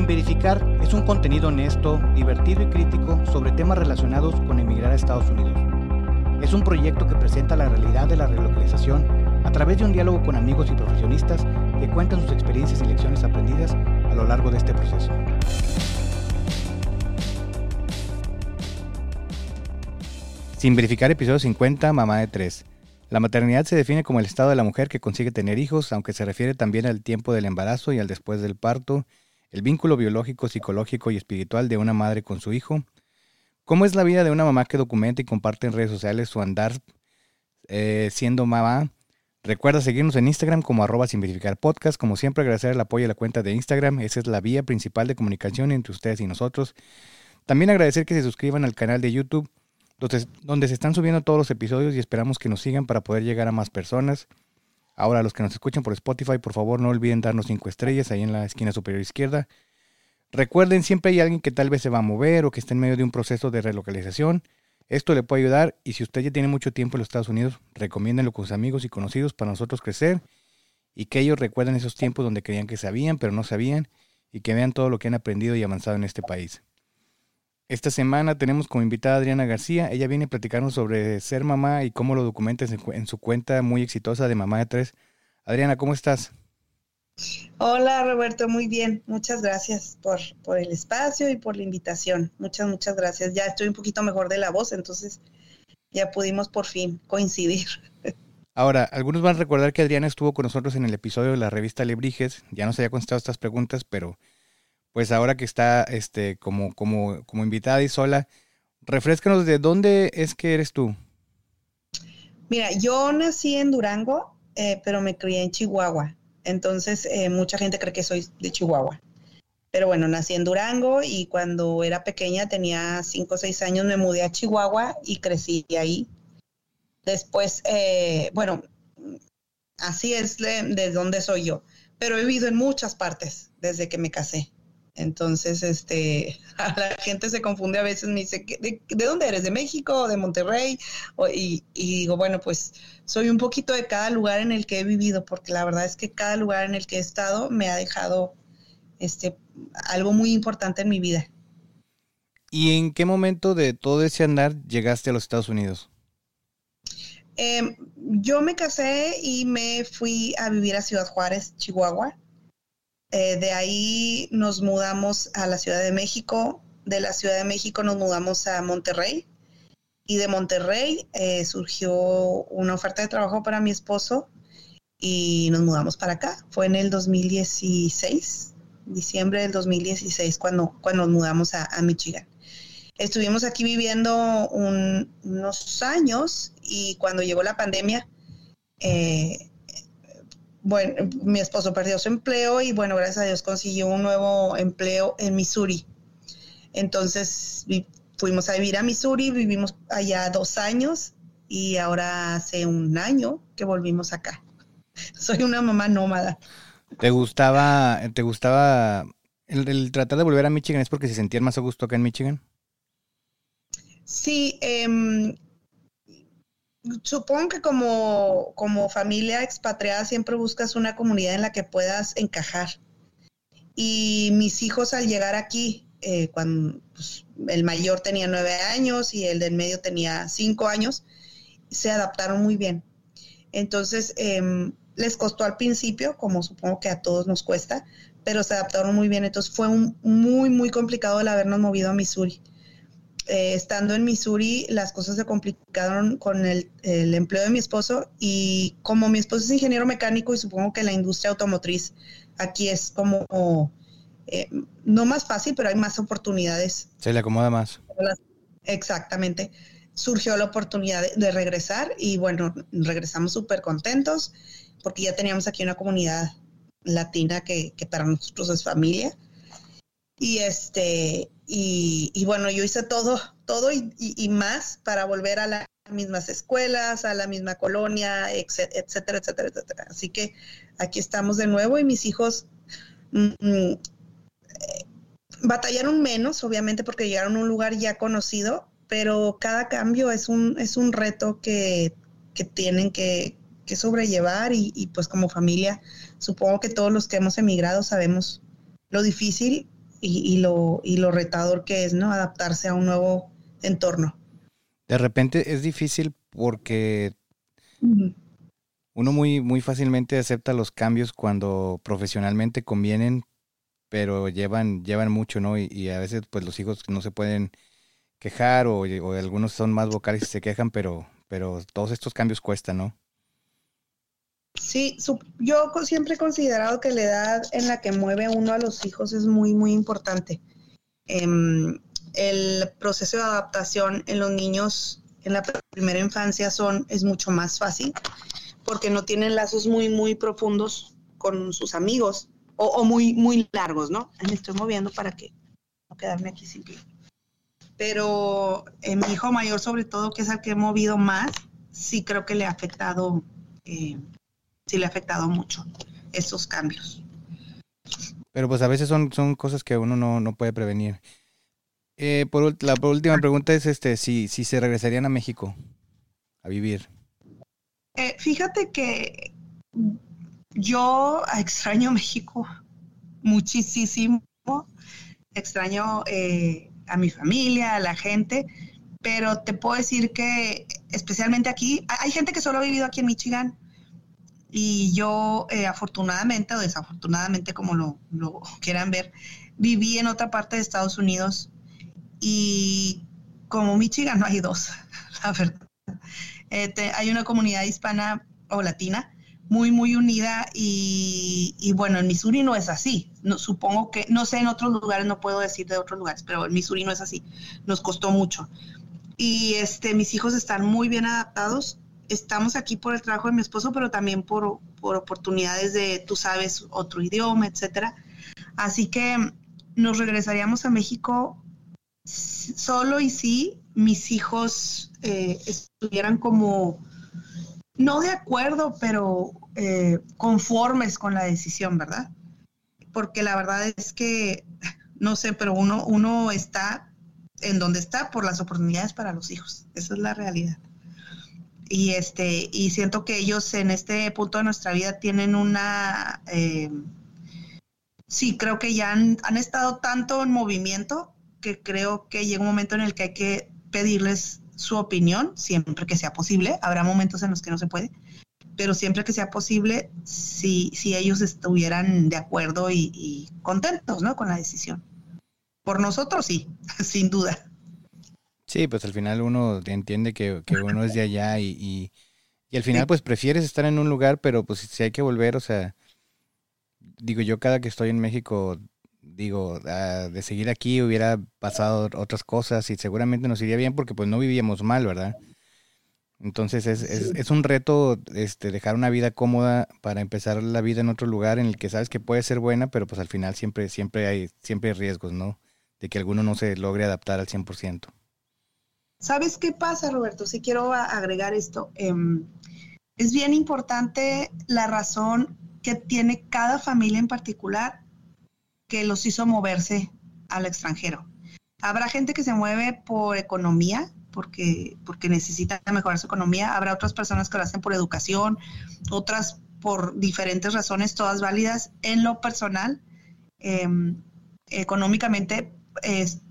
Sin Verificar es un contenido honesto, divertido y crítico sobre temas relacionados con emigrar a Estados Unidos. Es un proyecto que presenta la realidad de la relocalización a través de un diálogo con amigos y profesionistas que cuentan sus experiencias y lecciones aprendidas a lo largo de este proceso. Sin verificar episodio 50, mamá de tres. La maternidad se define como el estado de la mujer que consigue tener hijos, aunque se refiere también al tiempo del embarazo y al después del parto, el vínculo biológico, psicológico y espiritual de una madre con su hijo. ¿Cómo es la vida de una mamá que documenta y comparte en redes sociales su andar eh, siendo mamá? Recuerda seguirnos en Instagram como arroba sin podcast. Como siempre, agradecer el apoyo a la cuenta de Instagram. Esa es la vía principal de comunicación entre ustedes y nosotros. También agradecer que se suscriban al canal de YouTube donde, se están subiendo todos los episodios y esperamos que nos sigan para poder llegar a más personas. Ahora, los que nos escuchan por Spotify, por favor no olviden darnos cinco estrellas ahí en la esquina superior izquierda. Recuerden, siempre hay alguien que tal vez se va a mover o que está en medio de un proceso de relocalización. Esto le puede ayudar y si usted ya tiene mucho tiempo en los Estados Unidos, recomiéndenlo con sus amigos y conocidos para nosotros crecer y que ellos recuerden esos tiempos donde creían que sabían pero no sabían y que vean todo lo que han aprendido y avanzado en este país. Esta semana tenemos como invitada a Adriana García. Ella viene a platicarnos sobre ser mamá y cómo lo documenta en su cuenta muy exitosa de Mamá de Tres. Adriana, ¿cómo estás? Hola Roberto, muy bien. Muchas gracias por, por el espacio y por la invitación. Muchas, muchas gracias. Ya estoy un poquito mejor de la voz, entonces ya pudimos por fin coincidir. Ahora, algunos van a recordar que Adriana estuvo con nosotros en el episodio de la revista Lebrijes. Ya nos había contestado estas preguntas, pero pues ahora que está este, como, como, como invitada y sola, refrescanos de dónde es que eres tú. Mira, yo nací en Durango, eh, pero me crié en Chihuahua. Entonces, eh, mucha gente cree que soy de Chihuahua. Pero bueno, nací en Durango y cuando era pequeña, tenía cinco o seis años, me mudé a Chihuahua y crecí ahí. Después, eh, bueno, así es de, de donde soy yo. Pero he vivido en muchas partes desde que me casé. Entonces, este, a la gente se confunde a veces, me dice, ¿de, dónde eres? ¿De México de Monterrey? y, digo, bueno, pues soy un poquito de cada lugar en el que he vivido, porque la verdad es que cada lugar en el que he estado me ha dejado este, algo muy importante en mi vida. ¿Y en qué momento de todo ese andar llegaste a los Estados Unidos? Em, yo me casé y me fui a vivir a Ciudad Juárez, Chihuahua. Eh, de ahí nos mudamos a la Ciudad de México, de la Ciudad de México nos mudamos a Monterrey y de Monterrey eh, surgió una oferta de trabajo para mi esposo y nos mudamos para acá. Fue en el 2016, diciembre del 2016, cuando, cuando nos mudamos a, Michigan. Estuvimos aquí viviendo unos años y cuando llegó la pandemia, eh, bueno, mi esposo perdió su empleo y bueno, gracias a Dios consiguió un nuevo empleo en Missouri. Entonces fuimos a vivir a Missouri, vivimos allá dos años y ahora hace un año que volvimos acá. Soy una mamá nómada. ¿Te gustaba, te gustaba el, tratar de volver a Michigan? ¿Es porque se sentían más a gusto acá en Michigan? Sí, eh, supongo que como, como familia expatriada siempre buscas una comunidad en la que puedas encajar. Y mis hijos al llegar aquí, eh, cuando pues, el mayor tenía nueve años y el del medio tenía cinco años, se adaptaron muy bien. Entonces, em, les costó al principio, como supongo que a todos nos cuesta, pero se adaptaron muy bien. Entonces fue un, muy, muy complicado el habernos movido a Missouri. Eh, estando en Missouri, las cosas se complicaron con el, empleo de mi esposo y como mi esposo es ingeniero mecánico y supongo que la industria automotriz aquí es como, eh, no más fácil, pero hay más oportunidades. Se le acomoda más. Exactamente. Surgió la oportunidad de, regresar y bueno, regresamos súper contentos porque ya teníamos aquí una comunidad latina que, que para nosotros es familia. Y este, y, bueno, yo hice todo, todo y, más para volver a las mismas escuelas, a la misma colonia, etcétera, etcétera, etcétera. Así que aquí estamos de nuevo y mis hijos mm, mm, eh, batallaron menos, obviamente, porque llegaron a un lugar ya conocido, pero cada cambio es un, es un reto que, tienen que, que sobrellevar y, y pues como familia, supongo que todos los que hemos emigrado sabemos lo difícil y, lo, y lo retador que es, ¿no? Adaptarse a un nuevo entorno. De repente es difícil porque uno muy, muy fácilmente acepta los cambios cuando profesionalmente convienen, pero llevan, llevan mucho, ¿no? Y, a veces pues los hijos no se pueden quejar o, o, algunos son más vocales y se quejan, pero, pero todos estos cambios cuestan, ¿no? Sí, yo siempre he considerado que la edad en la que mueve uno a los hijos es muy, muy importante. Em, el proceso de adaptación en los niños en la primera infancia son, es mucho más fácil porque no tienen lazos muy, muy profundos con sus amigos o, muy, muy largos, ¿no? Me estoy moviendo para que no quedarme aquí sin pie. Pero eh, mi hijo mayor, sobre todo, que es el que he movido más, sí creo que le ha afectado eh, sí le ha afectado mucho esos cambios. Pero pues a veces son, son cosas que uno no, puede prevenir. Eh, por, la última pregunta es este si, si se regresarían a México a vivir. Eh, fíjate que yo extraño México muchísimo. Extraño eh, a mi familia, a la gente, pero te puedo decir que especialmente aquí, hay gente que solo ha vivido aquí en Michigan y yo, eh, afortunadamente o desafortunadamente, como lo, quieran ver, viví en otra parte de Estados Unidos y como Michigan no hay dos, la verdad. Eh, hay una comunidad hispana o latina muy, muy unida y, bueno, en Missouri no es así. No, supongo que, no sé, en otros lugares, no puedo decir de otros lugares, pero en Missouri no es así. Nos costó mucho. Y este, mis hijos están muy bien adaptados estamos aquí por el trabajo de mi esposo, pero también por, oportunidades de, tú sabes, otro idioma, etcétera. Así que nos regresaríamos a México solo y si mis hijos eh, estuvieran como, no de acuerdo, pero eh, conformes con la decisión, ¿verdad? Porque la verdad es que, no sé, pero uno, uno está en donde está por las oportunidades para los hijos. Esa es la realidad y este y siento que ellos en este punto de nuestra vida tienen una eh, sí creo que ya han, estado tanto en movimiento que creo que llega un momento en el que hay que pedirles su opinión siempre que sea posible. Habrá momentos en los que no se puede pero siempre que sea posible si, si ellos estuvieran de acuerdo y, y contentos ¿no? con la decisión. Por nosotros sí sin duda Sí, pues al final uno entiende que, uno es de allá y, y, al final pues prefieres estar en un lugar, pero pues si hay que volver, o sea, digo yo cada que estoy en México, digo, ah, de seguir aquí hubiera pasado otras cosas y seguramente nos iría bien porque pues no vivíamos mal, ¿verdad? Entonces es, es, es, un reto este, dejar una vida cómoda para empezar la vida en otro lugar en el que sabes que puede ser buena, pero pues al final siempre, siempre, hay, siempre hay riesgos, ¿no? De que alguno no se logre adaptar al 100%. ¿Sabes qué pasa, Roberto? Si quiero agregar esto. Em, es bien importante la razón que tiene cada familia en particular que los hizo moverse al extranjero. Habrá gente que se mueve por economía, porque, porque necesita mejorar su economía. Habrá otras personas que lo hacen por educación, otras por diferentes razones, todas válidas. En lo personal, em, económicamente,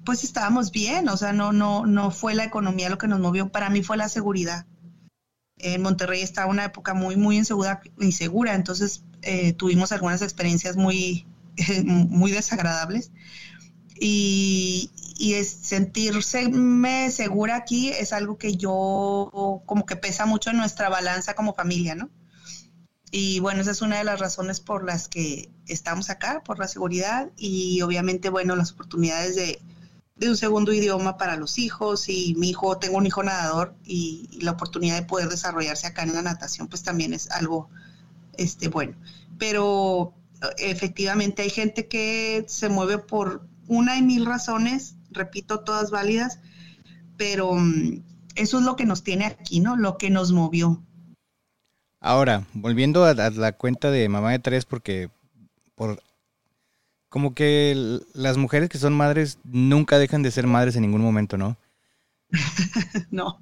pues estábamos bien, o sea, no, no, no fue la economía lo que nos movió, para mí fue la seguridad. En Monterrey estaba una época muy, muy insegura, insegura entonces eh, tuvimos algunas experiencias muy, muy desagradables. Y, y es sentirse segura aquí es algo que yo como que pesa mucho en nuestra balanza como familia, ¿no? Y bueno, esa es una de las razones por las que estamos acá, por la seguridad y obviamente, bueno, las oportunidades de, un segundo idioma para los hijos y mi hijo, tengo un hijo nadador y, la oportunidad de poder desarrollarse acá en la natación, pues también es algo este, bueno. Pero efectivamente hay gente que se mueve por una y mil razones, repito, todas válidas, pero mm, eso es lo que nos tiene aquí, ¿no? Lo que nos movió. Ahora, volviendo a, la cuenta de mamá de tres, porque por como que las mujeres que son madres nunca dejan de ser madres en ningún momento, ¿no? no.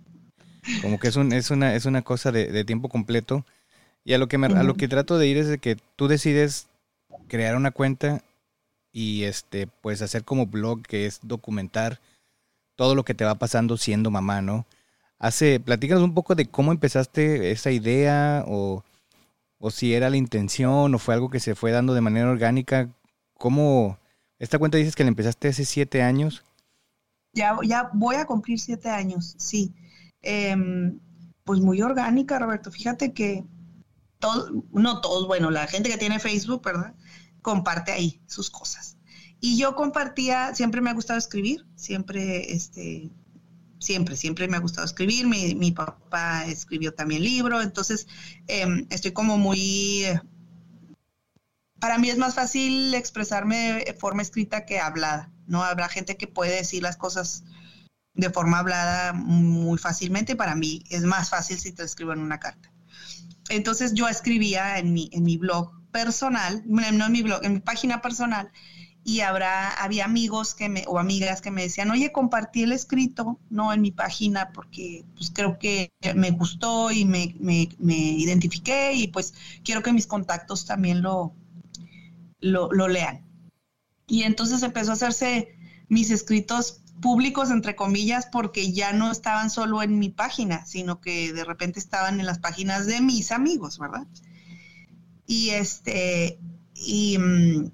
Como que es, un, es, una, es una cosa de, tiempo completo. Y a lo, que me, a lo que trato de ir es de que tú decides crear una cuenta y este, pues hacer como blog que es documentar todo lo que te va pasando siendo mamá, ¿no? Hace, platícanos un poco de cómo empezaste esa idea o, o si era la intención o fue algo que se fue dando de manera orgánica. ¿Cómo, esta cuenta dices que la empezaste hace siete años? Ya, ya voy a cumplir siete años, sí. Em, pues muy orgánica, Roberto. Fíjate que todo, no todos, bueno, la gente que tiene Facebook, ¿verdad? Comparte ahí sus cosas. Y yo compartía, siempre me ha gustado escribir, siempre, este, siempre, siempre me ha gustado escribir. Mi, mi papá escribió también libro, entonces em, estoy como muy... Para mí es más fácil expresarme de forma escrita que hablada, ¿no? Habrá gente que puede decir las cosas de forma hablada muy fácilmente, para mí es más fácil si te escribo en una carta. Entonces yo escribía en mi, en mi blog personal, no en mi blog, en mi página personal, y habrá, había amigos que me, o amigas que me decían, oye, compartí el escrito, no en mi página, porque pues creo que me gustó y me, me, me identifiqué y pues quiero que mis contactos también lo, lo, lo lean. Y entonces empezó a hacerse mis escritos públicos, entre comillas, porque ya no estaban solo en mi página, sino que de repente estaban en las páginas de mis amigos, ¿verdad? Y este, y mm,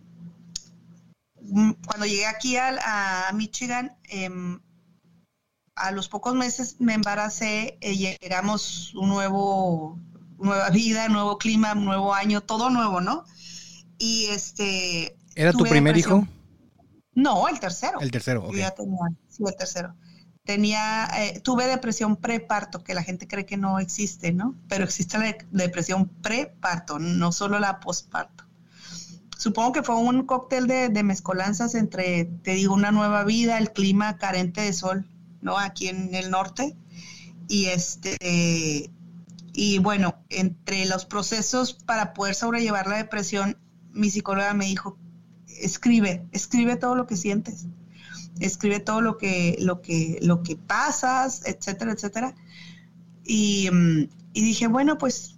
cuando llegué aquí a, Michigan, em, a los pocos meses me embaracé, eh, llegamos un nuevo, nueva vida, nuevo clima, nuevo año, todo nuevo, ¿no? Y este... ¿Era tu primer hijo? No, el tercero. El tercero, ok. ya tenía, sí, el tercero. Tenía, eh, tuve depresión preparto, que la gente cree que no existe, ¿no? Pero existe la depresión preparto, no solo la posparto. Supongo que fue un cóctel de, mezcolanzas entre, te digo, una nueva vida, el clima carente de sol, ¿no? Aquí en el norte. Y este, y bueno, entre los procesos para poder sobrellevar la depresión, mi psicóloga me dijo, escribe, escribe todo lo que sientes, escribe todo lo que, lo que, lo que pasas, etcétera, etcétera. Y, mm, dije, bueno, pues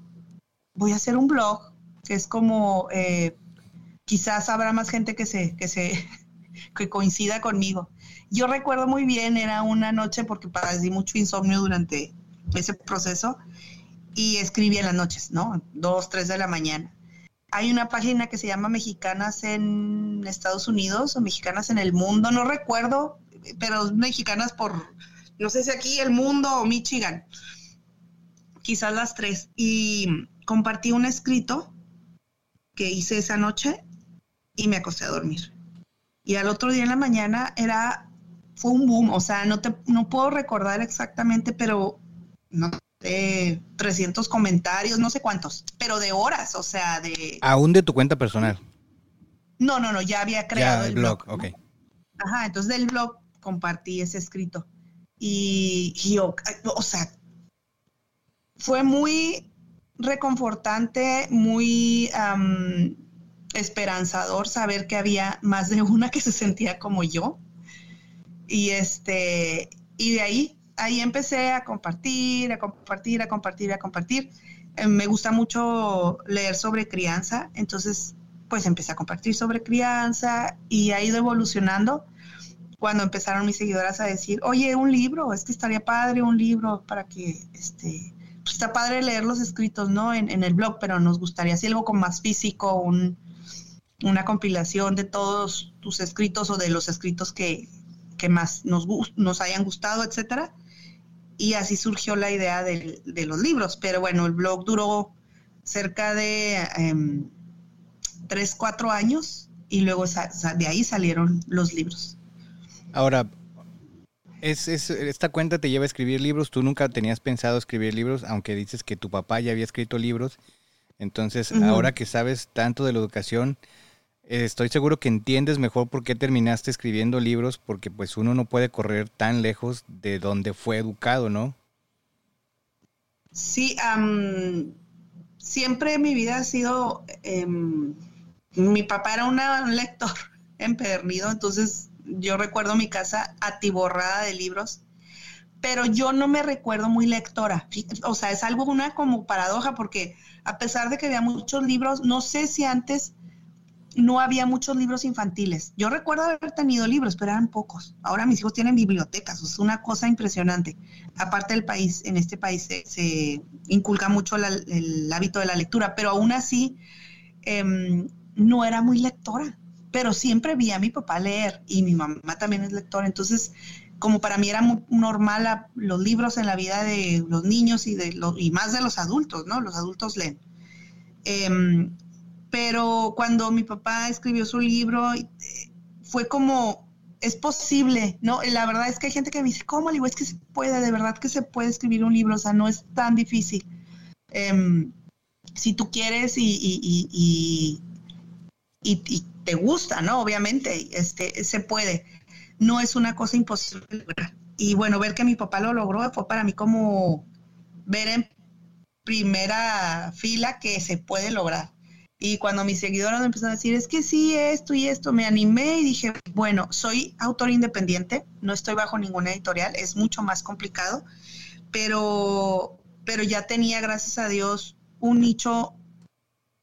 voy a hacer un blog, que es como, eh, quizás habrá más gente que se, que se, que coincida conmigo. Yo recuerdo muy bien, era una noche porque padecí mucho insomnio durante ese proceso y escribí en las noches, ¿no? Dos, tres de la mañana hay una página que se llama Mexicanas en Estados Unidos o Mexicanas en el Mundo, no recuerdo, pero Mexicanas por, no sé si aquí el mundo o Michigan, quizás las tres. Y compartí un escrito que hice esa noche y me acosté a dormir. Y al otro día en la mañana era, fue un boom, o sea, no, te, no puedo recordar exactamente, pero no, 300 comentarios, no sé cuántos, pero de horas, o sea, de... Aún de tu cuenta personal. No, no, no, ya había creado el blog. ok. Ajá, entonces del blog compartí ese escrito. Y, yo, o sea, fue muy reconfortante, muy esperanzador saber que había más de una que se sentía como yo. Y este, y de ahí ahí empecé a compartir, a compartir, a compartir, a compartir. Eh, me gusta mucho leer sobre crianza, entonces pues empecé a compartir sobre crianza y ha ido evolucionando cuando empezaron mis seguidoras a decir, oye, un libro, es que estaría padre un libro para que, este, pues está padre leer los escritos, ¿no? En, en el blog, pero nos gustaría hacer algo con más físico, un, una compilación de todos tus escritos o de los escritos que, que más nos, nos hayan gustado, etcétera y así surgió la idea de, los libros. Pero bueno, el blog duró cerca de em, tres, cuatro años y luego de ahí salieron los libros. Ahora, es, esta cuenta te lleva a escribir libros. Tú nunca tenías pensado escribir libros, aunque dices que tu papá ya había escrito libros. Entonces, ahora que sabes tanto de la educación, estoy seguro que entiendes mejor por qué terminaste escribiendo libros, porque pues uno no puede correr tan lejos de donde fue educado, ¿no? Sí, siempre mi vida ha sido, em, mi papá era un lector empedernido, entonces yo recuerdo mi casa atiborrada de libros, pero yo no me recuerdo muy lectora, o sea, es algo una como paradoja, porque a pesar de que había muchos libros, no sé si antes no había muchos libros infantiles. Yo recuerdo haber tenido libros, pero eran pocos. Ahora mis hijos tienen bibliotecas, es una cosa impresionante. Aparte del país, en este país se, inculca mucho el hábito de la lectura, pero aún así em, no era muy lectora, pero siempre vi a mi papá leer y mi mamá también es lectora. Entonces, como para mí era muy normal los libros en la vida de los niños y, de los, y más de los adultos, ¿no? Los adultos leen. Em, pero cuando mi papá escribió su libro, eh, fue como, es posible, ¿no? La verdad es que hay gente que me dice, ¿cómo? Le digo, es que se puede, de verdad que se puede escribir un libro, o sea, no es tan difícil. Em, si tú quieres y, y, y, te gusta, ¿no? Obviamente, este, se puede. No es una cosa imposible Y bueno, ver que mi papá lo logró fue para mí como ver en primera fila que se puede lograr. Y cuando mis seguidores me empezaron a decir, es que sí, esto y esto, me animé y dije, bueno, soy autor independiente, no estoy bajo ninguna editorial, es mucho más complicado, pero, pero ya tenía, gracias a Dios, un nicho,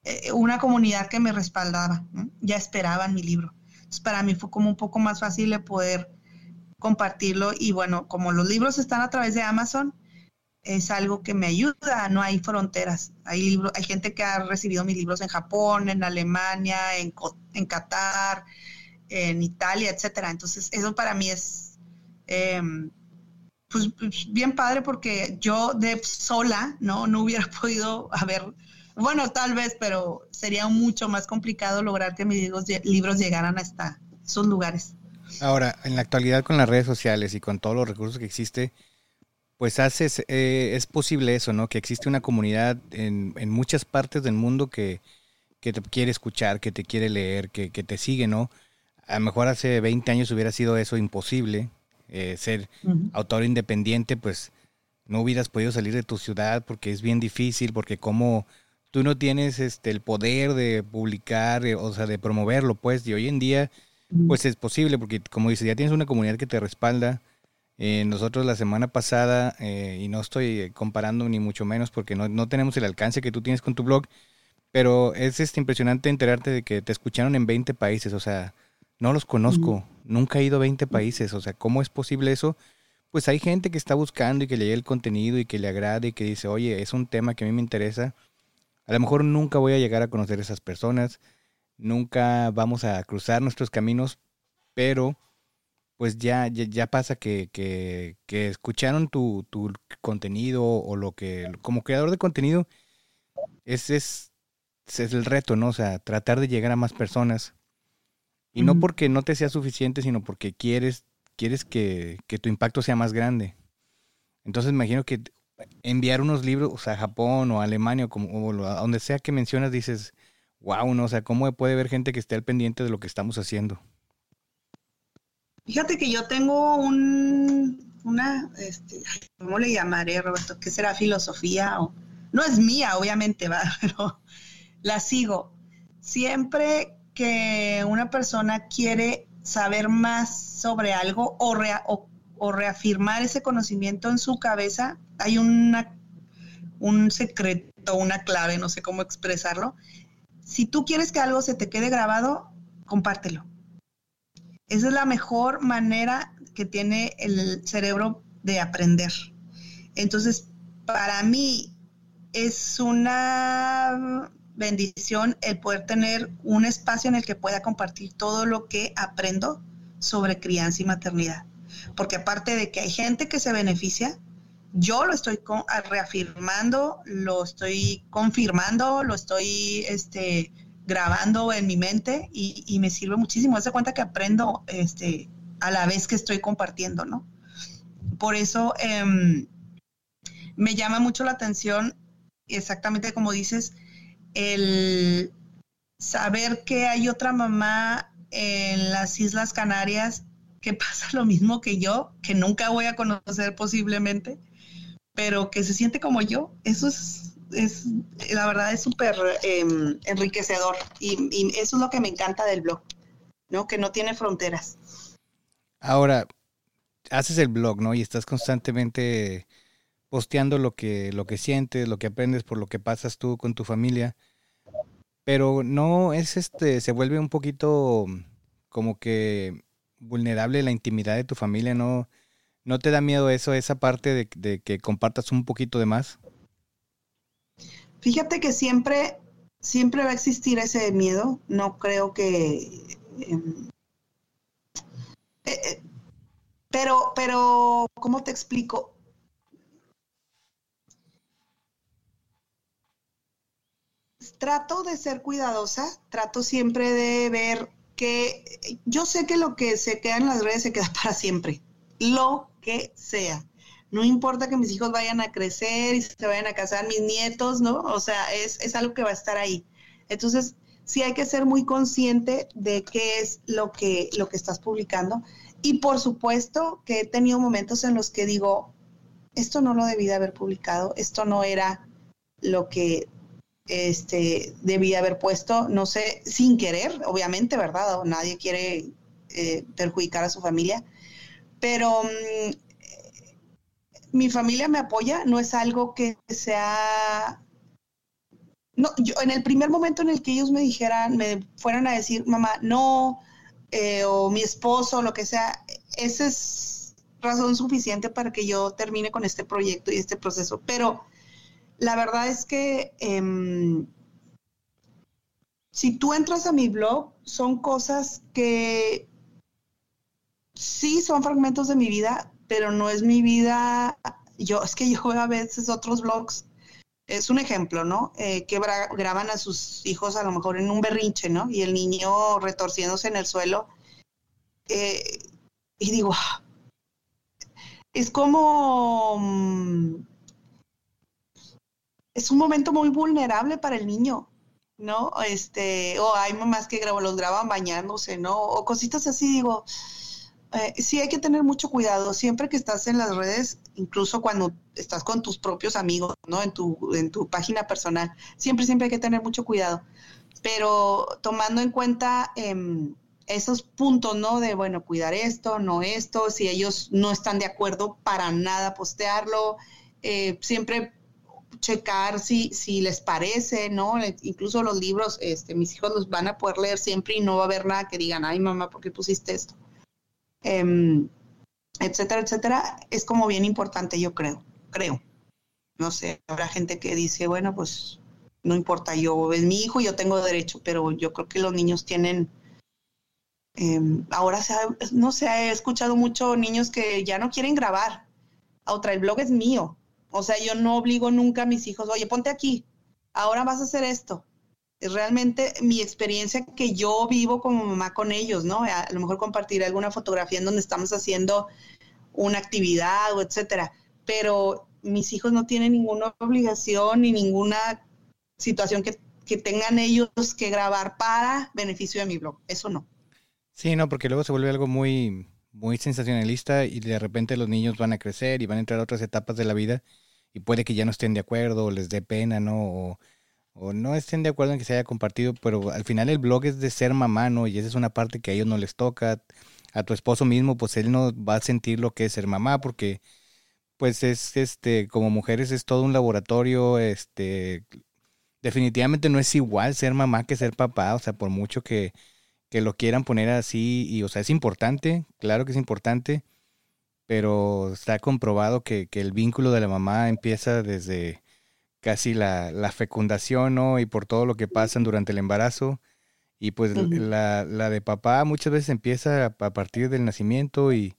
eh, una comunidad que me respaldaba, ya esperaban mi libro. Entonces, para mí fue como un poco más fácil de poder compartirlo y bueno, como los libros están a través de Amazon, es algo que me ayuda, no hay fronteras. Hay libros, hay gente que ha recibido mis libros en Japón, en Alemania, en, en Qatar, en Italia, etcétera. Entonces, eso para mí es em, pues, bien padre porque yo de sola no, no hubiera podido haber, bueno, tal vez, pero sería mucho más complicado lograr que mis libros, libros llegaran hasta esos lugares. Ahora, en la actualidad con las redes sociales y con todos los recursos que existe, pues haces, eh, es posible eso, ¿no? Que existe una comunidad en, en muchas partes del mundo que, que, te quiere escuchar, que te quiere leer, que, que, te sigue, ¿no? A lo mejor hace 20 años hubiera sido eso imposible, eh, ser autor independiente, pues no hubieras podido salir de tu ciudad porque es bien difícil, porque como tú no tienes este el poder de publicar, eh, o sea, de promoverlo, pues, y hoy en día, pues es posible, porque como dices, ya tienes una comunidad que te respalda, eh, nosotros la semana pasada, eh, y no estoy comparando ni mucho menos porque no, no, tenemos el alcance que tú tienes con tu blog, pero es este, impresionante enterarte de que te escucharon en 20 países, o sea, no los conozco, nunca he ido a 20 países, o sea, ¿cómo es posible eso? Pues hay gente que está buscando y que le llegue el contenido y que le agrade y que dice, oye, es un tema que a mí me interesa. A lo mejor nunca voy a llegar a conocer a esas personas, nunca vamos a cruzar nuestros caminos, pero pues ya, ya, pasa que, que, que escucharon tu, tu, contenido o lo que, como creador de contenido, ese es, es el reto, ¿no? O sea, tratar de llegar a más personas. Y no porque no te sea suficiente, sino porque quieres, quieres que, que tu impacto sea más grande. Entonces me imagino que enviar unos libros a Japón o a Alemania o, como, o a donde sea que mencionas, dices, wow, ¿no? O sea, ¿cómo puede haber gente que esté al pendiente de lo que estamos haciendo? Fíjate que yo tengo un, una, este, ¿cómo le llamaré, Roberto? ¿Qué será filosofía? O, no es mía, obviamente, ¿va? pero la sigo. Siempre que una persona quiere saber más sobre algo o, o, reafirmar ese conocimiento en su cabeza, hay una, un secreto, una clave, no sé cómo expresarlo. Si tú quieres que algo se te quede grabado, compártelo esa es la mejor manera que tiene el cerebro de aprender. Entonces, para mí es una bendición el poder tener un espacio en el que pueda compartir todo lo que aprendo sobre crianza y maternidad. Porque aparte de que hay gente que se beneficia, yo lo estoy reafirmando, lo estoy confirmando, lo estoy este, grabando en mi mente y, me sirve muchísimo. Hace cuenta que aprendo este, a la vez que estoy compartiendo, ¿no? Por eso em, me llama mucho la atención, exactamente como dices, el saber que hay otra mamá en las Islas Canarias que pasa lo mismo que yo, que nunca voy a conocer posiblemente, pero que se siente como yo. Eso es es, la verdad es súper em, enriquecedor y, eso es lo que me encanta del blog, ¿no? Que no tiene fronteras. Ahora, haces el blog, ¿no? Y estás constantemente posteando lo que, lo que sientes, lo que aprendes por lo que pasas tú con tu familia. pero no es este, se vuelve un poquito como que vulnerable la intimidad de tu familia, ¿no? ¿No te da miedo eso, esa parte de, que compartas un poquito de más? Fíjate que siempre, siempre va a existir ese miedo. No creo que. Em, eh, eh, pero, pero, ¿cómo te explico? Trato de ser cuidadosa, trato siempre de ver que yo sé que lo que se queda en las redes se queda para siempre, lo que sea. No importa que mis hijos vayan a crecer y se vayan a casar, mis nietos, ¿no? O sea, es, es algo que va a estar ahí. Entonces, sí hay que ser muy consciente de qué es lo que, lo que estás publicando. Y por supuesto que he tenido momentos en los que digo, esto no lo debí de haber publicado, esto no era lo que este, debí haber puesto, no sé, sin querer, obviamente, ¿verdad? Nadie quiere eh, perjudicar a su familia, pero mm, mi familia me apoya, no es algo que sea... No, yo en el primer momento en el que ellos me dijeran, me fueran a decir, mamá, no, eh, o mi esposo, lo que sea, esa es razón suficiente para que yo termine con este proyecto y este proceso. Pero la verdad es que em, si tú entras a mi blog, son cosas que sí son fragmentos de mi vida, pero no es mi vida. Yo, es que yo veo a veces otros blogs, es un ejemplo, ¿no? Eh, que graban a sus hijos a lo mejor en un berrinche, ¿no? Y el niño retorciéndose en el suelo. Eh, y digo, ah, es como mm, es un momento muy vulnerable para el niño, ¿no? Este, o hay mamás que los graban bañándose, ¿no? O cositas así, digo, eh, sí hay que tener mucho cuidado siempre que estás en las redes, incluso cuando estás con tus propios amigos, ¿no? En tu, en tu página personal, siempre, siempre hay que tener mucho cuidado. Pero tomando en cuenta em, esos puntos, ¿no? De, bueno, cuidar esto, no esto, si ellos no están de acuerdo para nada postearlo, eh, siempre checar si, si les parece, ¿no? Incluso los libros, este, mis hijos los van a poder leer siempre y no va a haber nada que digan, ay mamá, ¿por qué pusiste esto? Em, etcétera, etcétera, es como bien importante, yo creo, creo. No sé, habrá gente que dice, bueno, pues no importa, yo es mi hijo, yo tengo derecho, pero yo creo que los niños tienen, em, ahora se no sé, he escuchado mucho niños que ya no quieren grabar. Otra, el blog es mío, o sea, yo no obligo nunca a mis hijos, oye, ponte aquí, ahora vas a hacer esto. Realmente mi experiencia que yo vivo como mamá con ellos, ¿no? A lo mejor compartir alguna fotografía en donde estamos haciendo una actividad o etcétera. Pero mis hijos no tienen ninguna obligación ni ninguna situación que, que tengan ellos que grabar para beneficio de mi blog. Eso no. Sí, no, porque luego se vuelve algo muy, muy sensacionalista y de repente los niños van a crecer y van a entrar a otras etapas de la vida y puede que ya no estén de acuerdo o les dé pena, ¿no? No estén de acuerdo en que se haya compartido, pero al final el blog es de ser mamá, ¿no? Y esa es una parte que a ellos no les toca. A tu esposo mismo, pues él no va a sentir lo que es ser mamá porque pues es este como mujeres es todo un laboratorio, este definitivamente no es igual ser mamá que ser papá, o sea, por mucho que que lo quieran poner así y o sea, es importante, claro que es importante, pero está comprobado que, el vínculo de la mamá empieza desde casi la, fecundación, ¿no? Y por todo lo que pasan durante el embarazo. Y pues la, de papá muchas veces empieza a, partir del nacimiento y,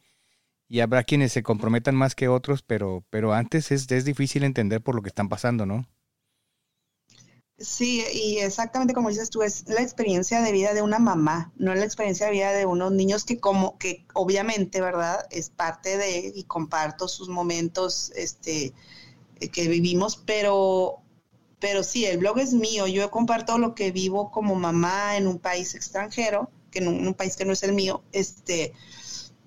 habrá quienes se comprometan más que otros, pero, pero antes es, es difícil entender por lo que están pasando, ¿no? Sí, y exactamente como dices tú, es la experiencia de vida de una mamá, no la experiencia de vida de unos niños que como que obviamente, ¿verdad? Es parte de y comparto sus momentos este que vivimos, pero pero sí, el blog es mío, yo comparto lo que vivo como mamá en un país extranjero, que en un, un país que no es el mío, este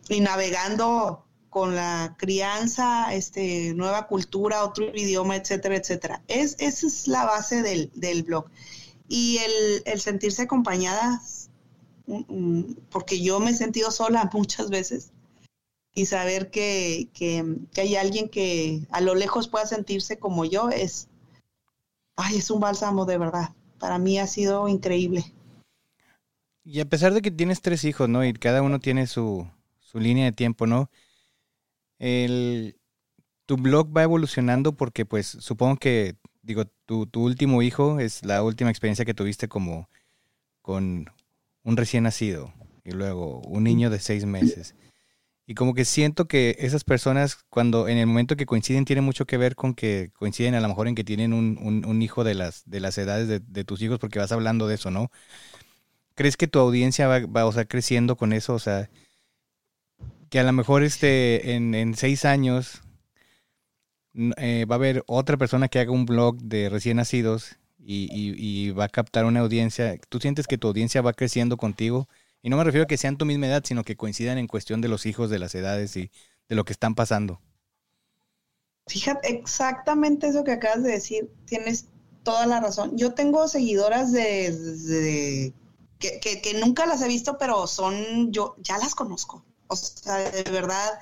y navegando con la crianza, este, nueva cultura, otro idioma, etcétera, etcétera. Es, esa es la base del, blog. Y el, sentirse acompañada, mm, mm, porque yo me he sentido sola muchas veces, y saber que, hay alguien que a lo lejos pueda sentirse como yo es, ay, es un bálsamo de verdad. Para mí ha sido increíble. Y a pesar de que tienes tres hijos, ¿no? Y cada uno tiene su, su línea de tiempo, ¿no? El, tu blog va evolucionando porque, pues, supongo que, digo, tu, tu último hijo es la última experiencia que tuviste como con un recién nacido y luego un niño de seis meses. Y como que siento que esas personas, cuando en el momento que coinciden, tiene mucho que ver con que coinciden a lo mejor en que tienen un, un, hijo de las, de las edades de, tus hijos, porque vas hablando de eso, ¿no? ¿Crees que tu audiencia va, va o sea, creciendo con eso? O sea, que a lo mejor este, en, en seis años eh, va a haber otra persona que haga un blog de recién nacidos y, y, va a captar una audiencia. ¿Tú sientes que tu audiencia va creciendo contigo? Y no me refiero a que sean tu misma edad, sino que coincidan en cuestión de los hijos, de las edades y de lo que están pasando. Fíjate, exactamente eso que acabas de decir, tienes toda la razón. Yo tengo seguidoras de, que, que, que, nunca las he visto, pero son, yo ya las conozco. O sea, de verdad,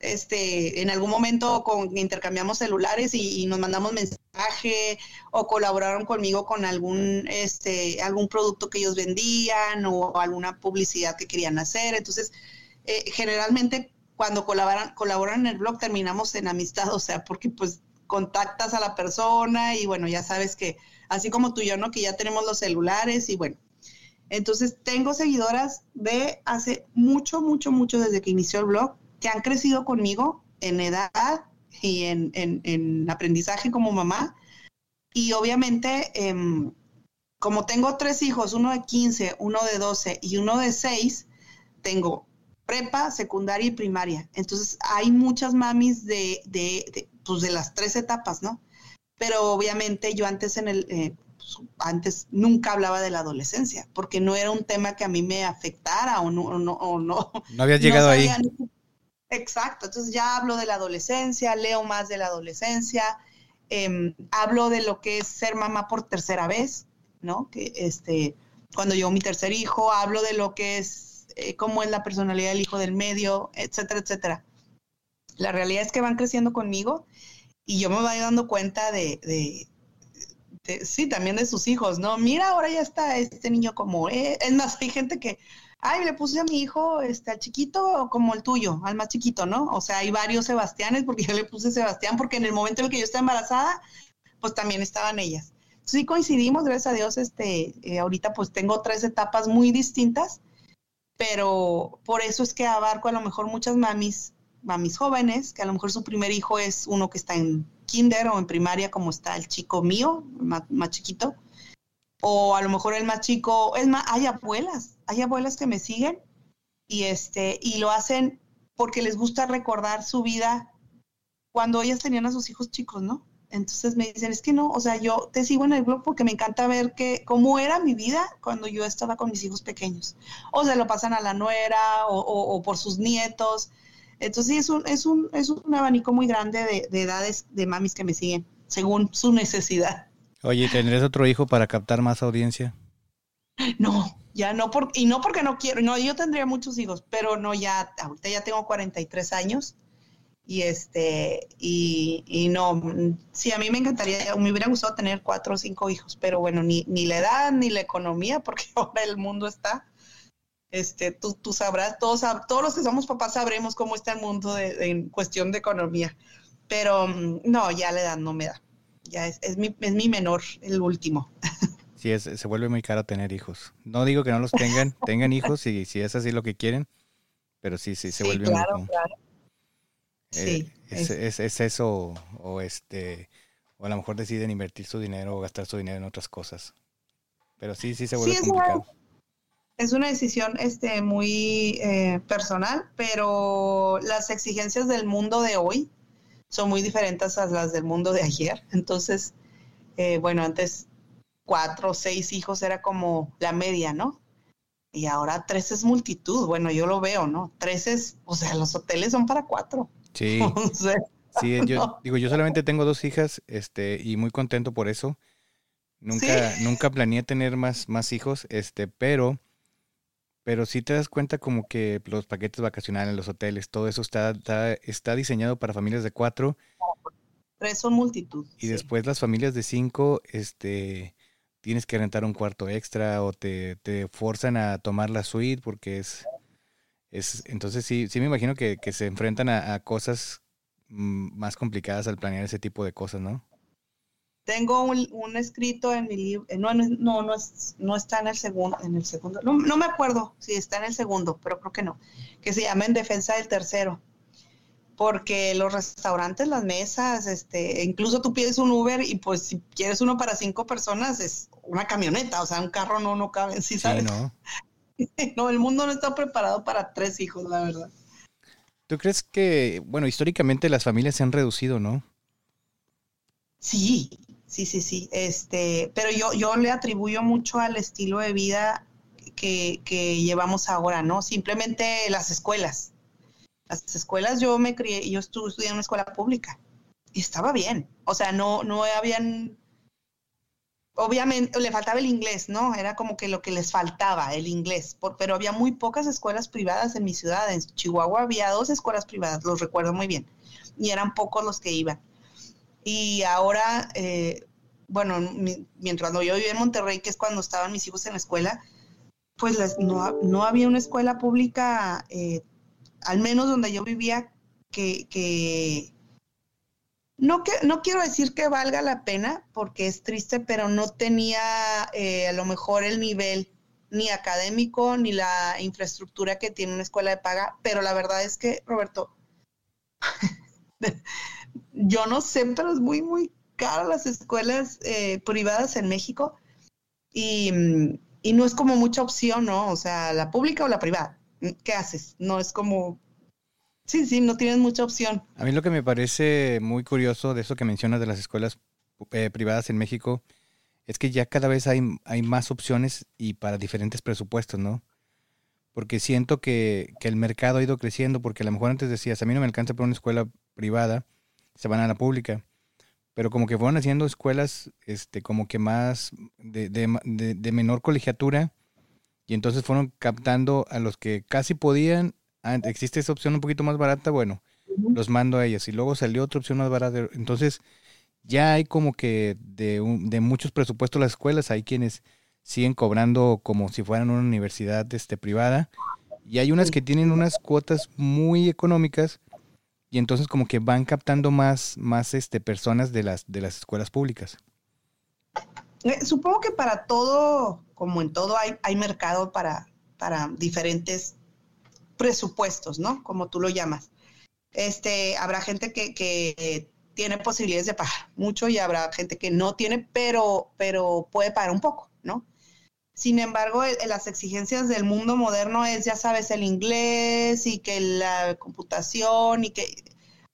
este, en algún momento con, intercambiamos celulares y, nos mandamos mensaje o colaboraron conmigo con algún, este, algún producto que ellos vendían o alguna publicidad que querían hacer. Entonces, eh, generalmente cuando colaboran, colaboran en el blog terminamos en amistad, o sea, porque pues contactas a la persona y bueno, ya sabes que así como tú y yo, ¿no? Que ya tenemos los celulares y bueno. Entonces, tengo seguidoras de hace mucho, mucho, mucho desde que inició el blog que han crecido conmigo en edad y en, aprendizaje como mamá. Y obviamente, em, como tengo tres hijos, uno de 15, uno de 12 y uno de 6, tengo prepa, secundaria y primaria. Entonces, hay muchas mamis de, de, pues de las tres etapas, ¿no? Pero obviamente yo antes en el... Eh, pues, antes nunca hablaba de la adolescencia, porque no era un tema que a mí me afectara o no. O no, o no, no habías llegado ahí. Exacto, entonces ya hablo de la adolescencia, leo más de la adolescencia, em, hablo de lo que es ser mamá por tercera vez, ¿no? Que este, cuando llegó mi tercer hijo, hablo de lo que es, eh, cómo es la personalidad del hijo del medio, etcétera, etcétera. La realidad es que van creciendo conmigo y yo me voy dando cuenta de, de, sí, también de sus hijos, ¿no? Mira, ahora ya está este niño como, eh. es más, hay gente que ay, le puse a mi hijo, este, al chiquito como el tuyo, al más chiquito, ¿no? O sea, hay varios Sebastianes porque yo le puse Sebastián porque en el momento en el que yo estaba embarazada, pues también estaban ellas. Sí coincidimos, gracias a Dios, este, eh, ahorita pues tengo tres etapas muy distintas, pero por eso es que abarco a lo mejor muchas mamis, mamis jóvenes, que a lo mejor su primer hijo es uno que está en kinder o en primaria, como está el chico mío, más chiquito, o a lo mejor el más chico, es más, hay abuelas, hay abuelas que me siguen y este, y lo hacen porque les gusta recordar su vida cuando ellas tenían a sus hijos chicos, ¿no? Entonces me dicen, es que no, o sea, yo te sigo en el blog porque me encanta ver que, cómo era mi vida cuando yo estaba con mis hijos pequeños. O se lo pasan a la nuera o, por sus nietos. Entonces sí, es un, es un, es un abanico muy grande de, de edades de mamis que me siguen, según su necesidad. Oye, ¿tendrías otro hijo para captar más audiencia? No, ya no, por, y no porque no quiero, no, yo tendría muchos hijos, pero no, ya, ahorita ya tengo 43 años y este, y, y no, sí, a mí me encantaría, me hubiera gustado tener cuatro o cinco hijos, pero bueno, ni, ni la edad ni la economía, porque ahora el mundo está, este, tú, tú sabrás, todos, todos los que somos papás sabremos cómo está el mundo en cuestión de economía, pero mm, no, ya la edad no me da ya es, es, mi, es mi menor, el último. Sí, es, se vuelve muy caro tener hijos. No digo que no los tengan, tengan hijos si, si es así lo que quieren, pero sí, sí, se vuelve claro, muy claro. Eh, sí, es, es, es, eso, o este, o a lo mejor deciden invertir su dinero o gastar su dinero en otras cosas. Pero sí, sí se vuelve sí, complicado. Es una decisión este, muy eh, personal, pero las exigencias del mundo de hoy son muy diferentes a las del mundo de ayer. Entonces, eh, bueno, antes cuatro o seis hijos era como la media, ¿no? Y ahora tres es multitud. Bueno, yo lo veo, ¿no? Tres es, o sea, los hoteles son para cuatro. Sí. sí, yo digo, yo solamente tengo dos hijas, este, y muy contento por eso. Nunca, nunca planeé tener más, más hijos, este, pero pero si te das cuenta como que los paquetes vacacionales, los hoteles, todo eso está, está, diseñado para familias de cuatro. Tres son multitud. Y después las familias de cinco, este, tienes que rentar un cuarto extra o te, te forzan a tomar la suite porque es, es entonces sí, sí me imagino que, se enfrentan a, cosas mm, más complicadas al planear ese tipo de cosas, ¿no? Tengo un, escrito en mi libro, eh, no, no, no, es, no está en el segundo, en el segundo, no, no me acuerdo si está en el segundo, pero creo que no, que se llama En Defensa del Tercero porque los restaurantes, las mesas, este, incluso tú pides un Uber y pues si quieres uno para cinco personas es una camioneta, o sea, un carro no, no cabe, ¿sí sabes? no. no, el mundo no está preparado para tres hijos, la verdad. ¿Tú crees que, bueno, históricamente las familias se han reducido, no? Sí, sí, sí, sí. Este, pero yo, yo le atribuyo mucho al estilo de vida que, que llevamos ahora, ¿no? Simplemente las escuelas las escuelas, yo me crié, yo estudié en una escuela pública y estaba bien. O sea, no, no habían, obviamente le faltaba el inglés, ¿no? Era como que lo que les faltaba, el inglés. pero había muy pocas escuelas privadas en mi ciudad. En Chihuahua había dos escuelas privadas, los recuerdo muy bien. Y eran pocos los que iban. Y ahora, eh, bueno, mientras yo vivía en Monterrey, que es cuando estaban mis hijos en la escuela, pues no, no, había una escuela pública eh, al menos donde yo vivía, que, no, que, no quiero decir que valga la pena, porque es triste, pero no tenía eh, a lo mejor el nivel ni académico ni la infraestructura que tiene una escuela de paga, pero la verdad es que, Roberto, yo no sé, pero es muy, muy caro las escuelas eh, privadas en México y, y no es como mucha opción, ¿no? O sea, la pública o la privada. ¿qué haces? No es como... Sí, sí, no tienes mucha opción. A mí lo que me parece muy curioso de eso que mencionas de las escuelas eh, privadas en México es que ya cada vez hay, hay más opciones y para diferentes presupuestos, ¿no? Porque siento que, que, el mercado ha ido creciendo, porque a lo mejor antes decías, a mí no me alcanza para una escuela privada, se van a la pública. Pero como que fueron haciendo escuelas este, como que más de, de, de menor colegiatura y entonces fueron captando a los que casi podían. Ah, existe esa opción un poquito más barata, bueno, los mando a ellas. Y luego salió otra opción más barata. Entonces, ya hay como que de, de muchos presupuestos las escuelas, hay quienes siguen cobrando como si fueran una universidad este, privada. Y hay unas que tienen unas cuotas muy económicas y entonces como que van captando más, más este, personas de las, de las escuelas públicas. Eh, supongo que para todo, como en todo, hay, hay mercado para, para diferentes presupuestos, ¿no? Como tú lo llamas. Este, habrá gente que, tiene posibilidades de pagar mucho y habrá gente que no tiene, pero, pero puede pagar un poco, ¿no? Sin embargo, las exigencias del mundo moderno es, ya sabes, el inglés y que la computación y que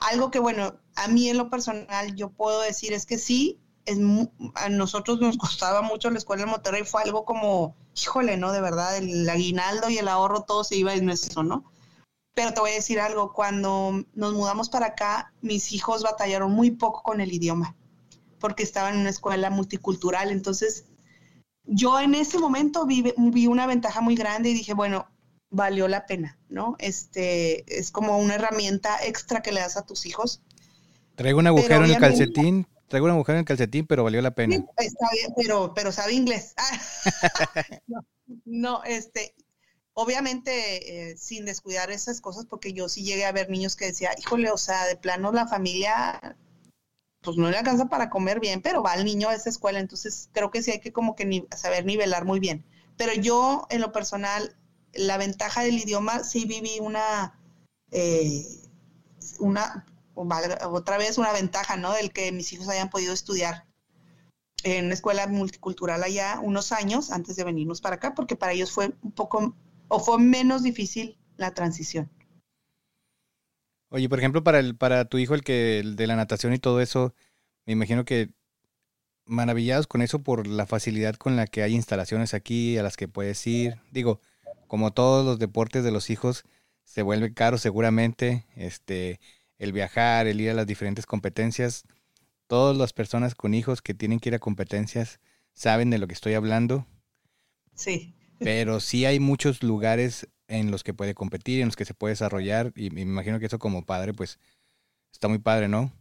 algo que, bueno, a mí en lo personal yo puedo decir es que sí, a nosotros nos costaba mucho la escuela de Monterrey, fue algo como, híjole, ¿no? De verdad, el aguinaldo y el ahorro todo se iba en eso, ¿no? Pero te voy a decir algo, cuando nos mudamos para acá, mis hijos batallaron muy poco con el idioma, porque estaban en una escuela multicultural, entonces yo en ese momento vi, vi una ventaja muy grande y dije, bueno, valió la pena, ¿no? Este es como una herramienta extra que le das a tus hijos. Traigo un agujero en el calcetín, Traigo una mujer en el calcetín, pero valió la pena. está bien, pero, pero sabe inglés. no, este, obviamente eh, sin descuidar esas cosas, porque yo sí llegué a ver niños que decía, híjole, o sea, de plano la familia, pues no le alcanza para comer bien, pero va el niño a esa escuela, entonces creo que sí hay que como que saber nivelar muy bien. Pero yo, en lo personal, la ventaja del idioma, sí viví una, eh, una otra vez una ventaja, ¿no? Del que mis hijos hayan podido estudiar en una escuela multicultural allá unos años antes de venirnos para acá, porque para ellos fue un poco, o fue menos difícil la transición. Oye, por ejemplo, para el, para tu hijo, el que, el de la natación y todo eso, me imagino que maravillados con eso por la facilidad con la que hay instalaciones aquí a las que puedes ir. Digo, como todos los deportes de los hijos, se vuelve caro seguramente. Este, el viajar, el ir a las diferentes competencias. Todas las personas con hijos que tienen que ir a competencias saben de lo que estoy hablando. Sí. Pero sí hay muchos lugares en los que puede competir, en los que se puede desarrollar y me imagino que eso como padre pues está muy padre, ¿no?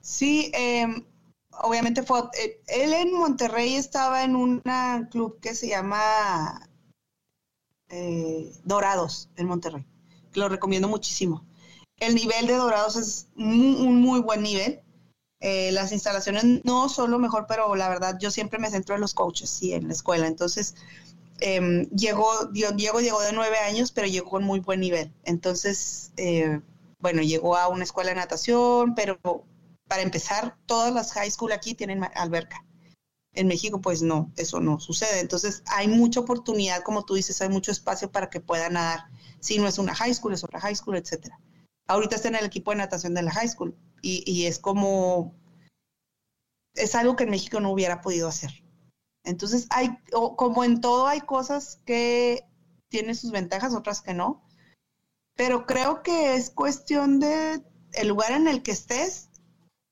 Sí, em, obviamente fue, eh, él en Monterrey estaba en un club que se llama eh, Dorados, en Monterrey. Lo recomiendo muchísimo. El nivel de Dorados es un muy buen nivel. Eh, las instalaciones no son lo mejor, pero la verdad yo siempre me centro en los coaches y en la escuela. Entonces, eh, llegó, Diego llegó de nueve años, pero llegó con muy buen nivel. Entonces, eh, bueno, llegó a una escuela de natación, pero para empezar, todas las high school aquí tienen alberca. En México, pues no, eso no sucede. Entonces, hay mucha oportunidad, como tú dices, hay mucho espacio para que puedan nadar. Si no es una high school, es otra high school, etcétera. Ahorita está en el equipo de natación de la high school y, y es como, es algo que en México no hubiera podido hacer. Entonces, hay, como en todo, hay cosas que tienen sus ventajas, otras que no. Pero creo que es cuestión de el lugar en el que estés,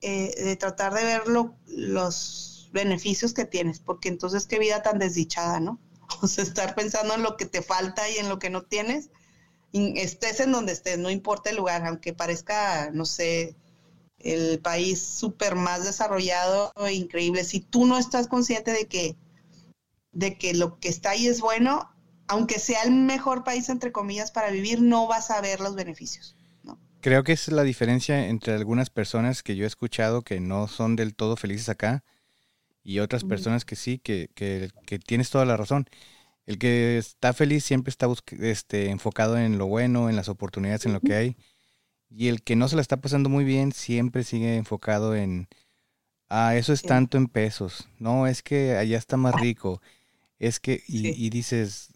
eh, de tratar de ver los beneficios que tienes, porque entonces qué vida tan desdichada, ¿no? O sea, estar pensando en lo que te falta y en lo que no tienes, estés en donde estés, no importa el lugar, aunque parezca, no sé, el país súper más desarrollado e increíble, si tú no estás consciente de que de que lo que está ahí es bueno, aunque sea el mejor país, entre comillas, para vivir, no vas a ver los beneficios. Creo que es la diferencia entre algunas personas que yo he escuchado que no son del todo felices acá y otras personas que sí, que, que, tienes toda la razón. El que está feliz siempre está este, enfocado en lo bueno, en las oportunidades, en lo que hay. Y el que no se la está pasando muy bien siempre sigue enfocado en, ah, eso es tanto en pesos. No, es que allá está más rico. Es que, y, dices,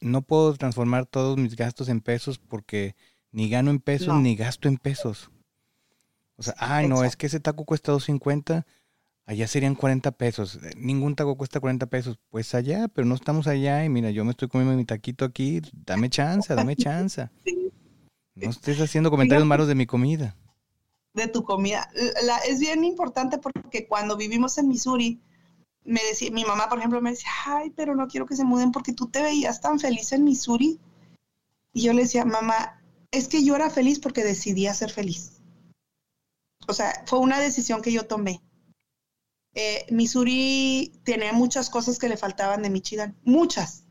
no puedo transformar todos mis gastos en pesos porque ni gano en pesos ni gasto en pesos. O sea, ay, no, es que ese taco cuesta 2.50, allá serían 40 pesos. Ningún taco cuesta 40 pesos. Pues allá, pero no estamos allá y mira, yo me estoy comiendo mi taquito aquí, dame chance, dame chance. No estés haciendo comentarios malos de mi comida. De tu comida. es bien importante porque cuando vivimos en Missouri, me decía, mi mamá, por ejemplo, me decía, ay, pero no quiero que se muden porque tú te veías tan feliz en Missouri. Y yo le decía, mamá, es que yo era feliz porque decidí ser feliz. O sea, fue una decisión que yo tomé. Eh, Missouri tenía muchas cosas que le faltaban de Michigan, muchas,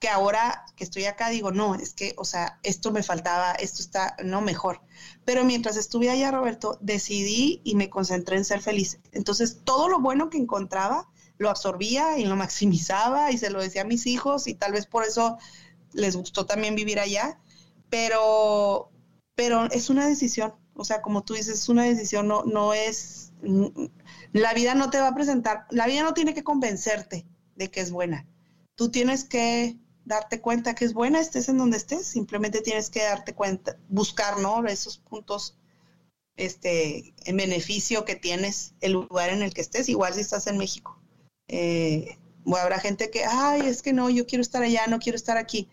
que ahora que estoy acá digo, no, es que, o sea, esto me faltaba, esto está, no, mejor. Pero mientras estuve allá, Roberto, decidí y me concentré en ser feliz. Entonces, todo lo bueno que encontraba, lo absorbía y lo maximizaba y se lo decía a mis hijos y tal vez por eso les gustó también vivir allá, pero, pero es una decisión, o sea, como tú dices, es una decisión, no, no es, la vida no te va a presentar, la vida no tiene que convencerte de que es buena, tú tienes que darte cuenta que es buena, estés en donde estés, simplemente tienes que darte cuenta, buscar, ¿no? Esos puntos este, en beneficio que tienes el lugar en el que estés, igual si estás en México. Eh, habrá gente que, ay, es que no, yo quiero estar allá, no quiero estar aquí.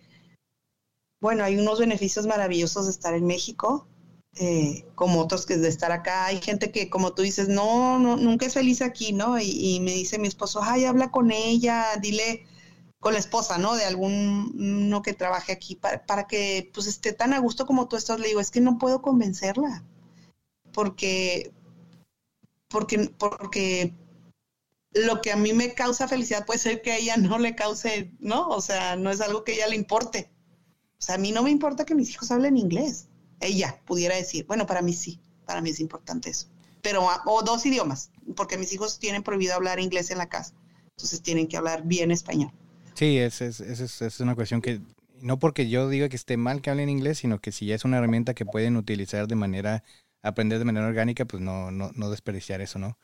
Bueno, hay unos beneficios maravillosos de estar en México, eh, como otros que de estar acá. Hay gente que, como tú dices, no, no nunca es feliz aquí, ¿no? Y, me dice mi esposo, ay, habla con ella, dile con la esposa, ¿no? De algún no que trabaje aquí para, para que pues esté tan a gusto como tú estás. Le digo, es que no puedo convencerla porque porque porque lo que a mí me causa felicidad puede ser que a ella no le cause, ¿no? O sea, no es algo que a ella le importe. O sea, a mí no me importa que mis hijos hablen inglés. Ella pudiera decir, bueno, para mí sí, para mí es importante eso. Pero, ah, o dos idiomas, porque mis hijos tienen prohibido hablar inglés en la casa. Entonces tienen que hablar bien español. Sí, esa es, es, es, una cuestión que, no porque yo diga que esté mal que hablen inglés, sino que si ya es una herramienta que pueden utilizar de manera, aprender de manera orgánica, pues no, no, no desperdiciar eso, ¿no?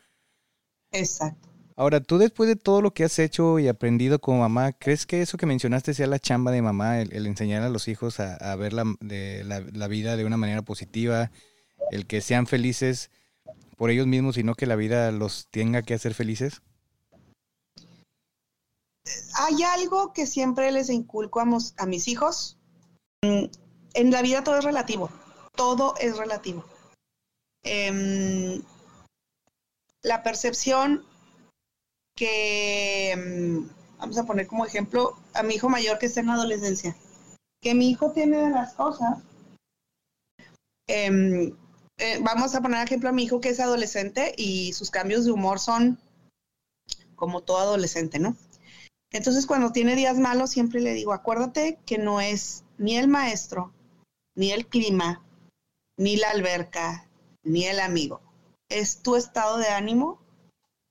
Exacto. Ahora, tú después de todo lo que has hecho y aprendido como mamá, ¿crees que eso que mencionaste sea la chamba de mamá, el, enseñar a los hijos a, ver la, de, la, vida de una manera positiva, el que sean felices por ellos mismos y no que la vida los tenga que hacer felices? Hay algo que siempre les inculco a, mis hijos. Mm, en la vida todo es relativo, todo es relativo. Em, la percepción que, mm, vamos a poner como ejemplo, a mi hijo mayor que está en la adolescencia, que mi hijo tiene de las cosas, em, eh, vamos a poner ejemplo a mi hijo que es adolescente y sus cambios de humor son como todo adolescente, ¿no? Entonces cuando tiene días malos siempre le digo, acuérdate que no es ni el maestro, ni el clima, ni la alberca, ni el amigo. Es tu estado de ánimo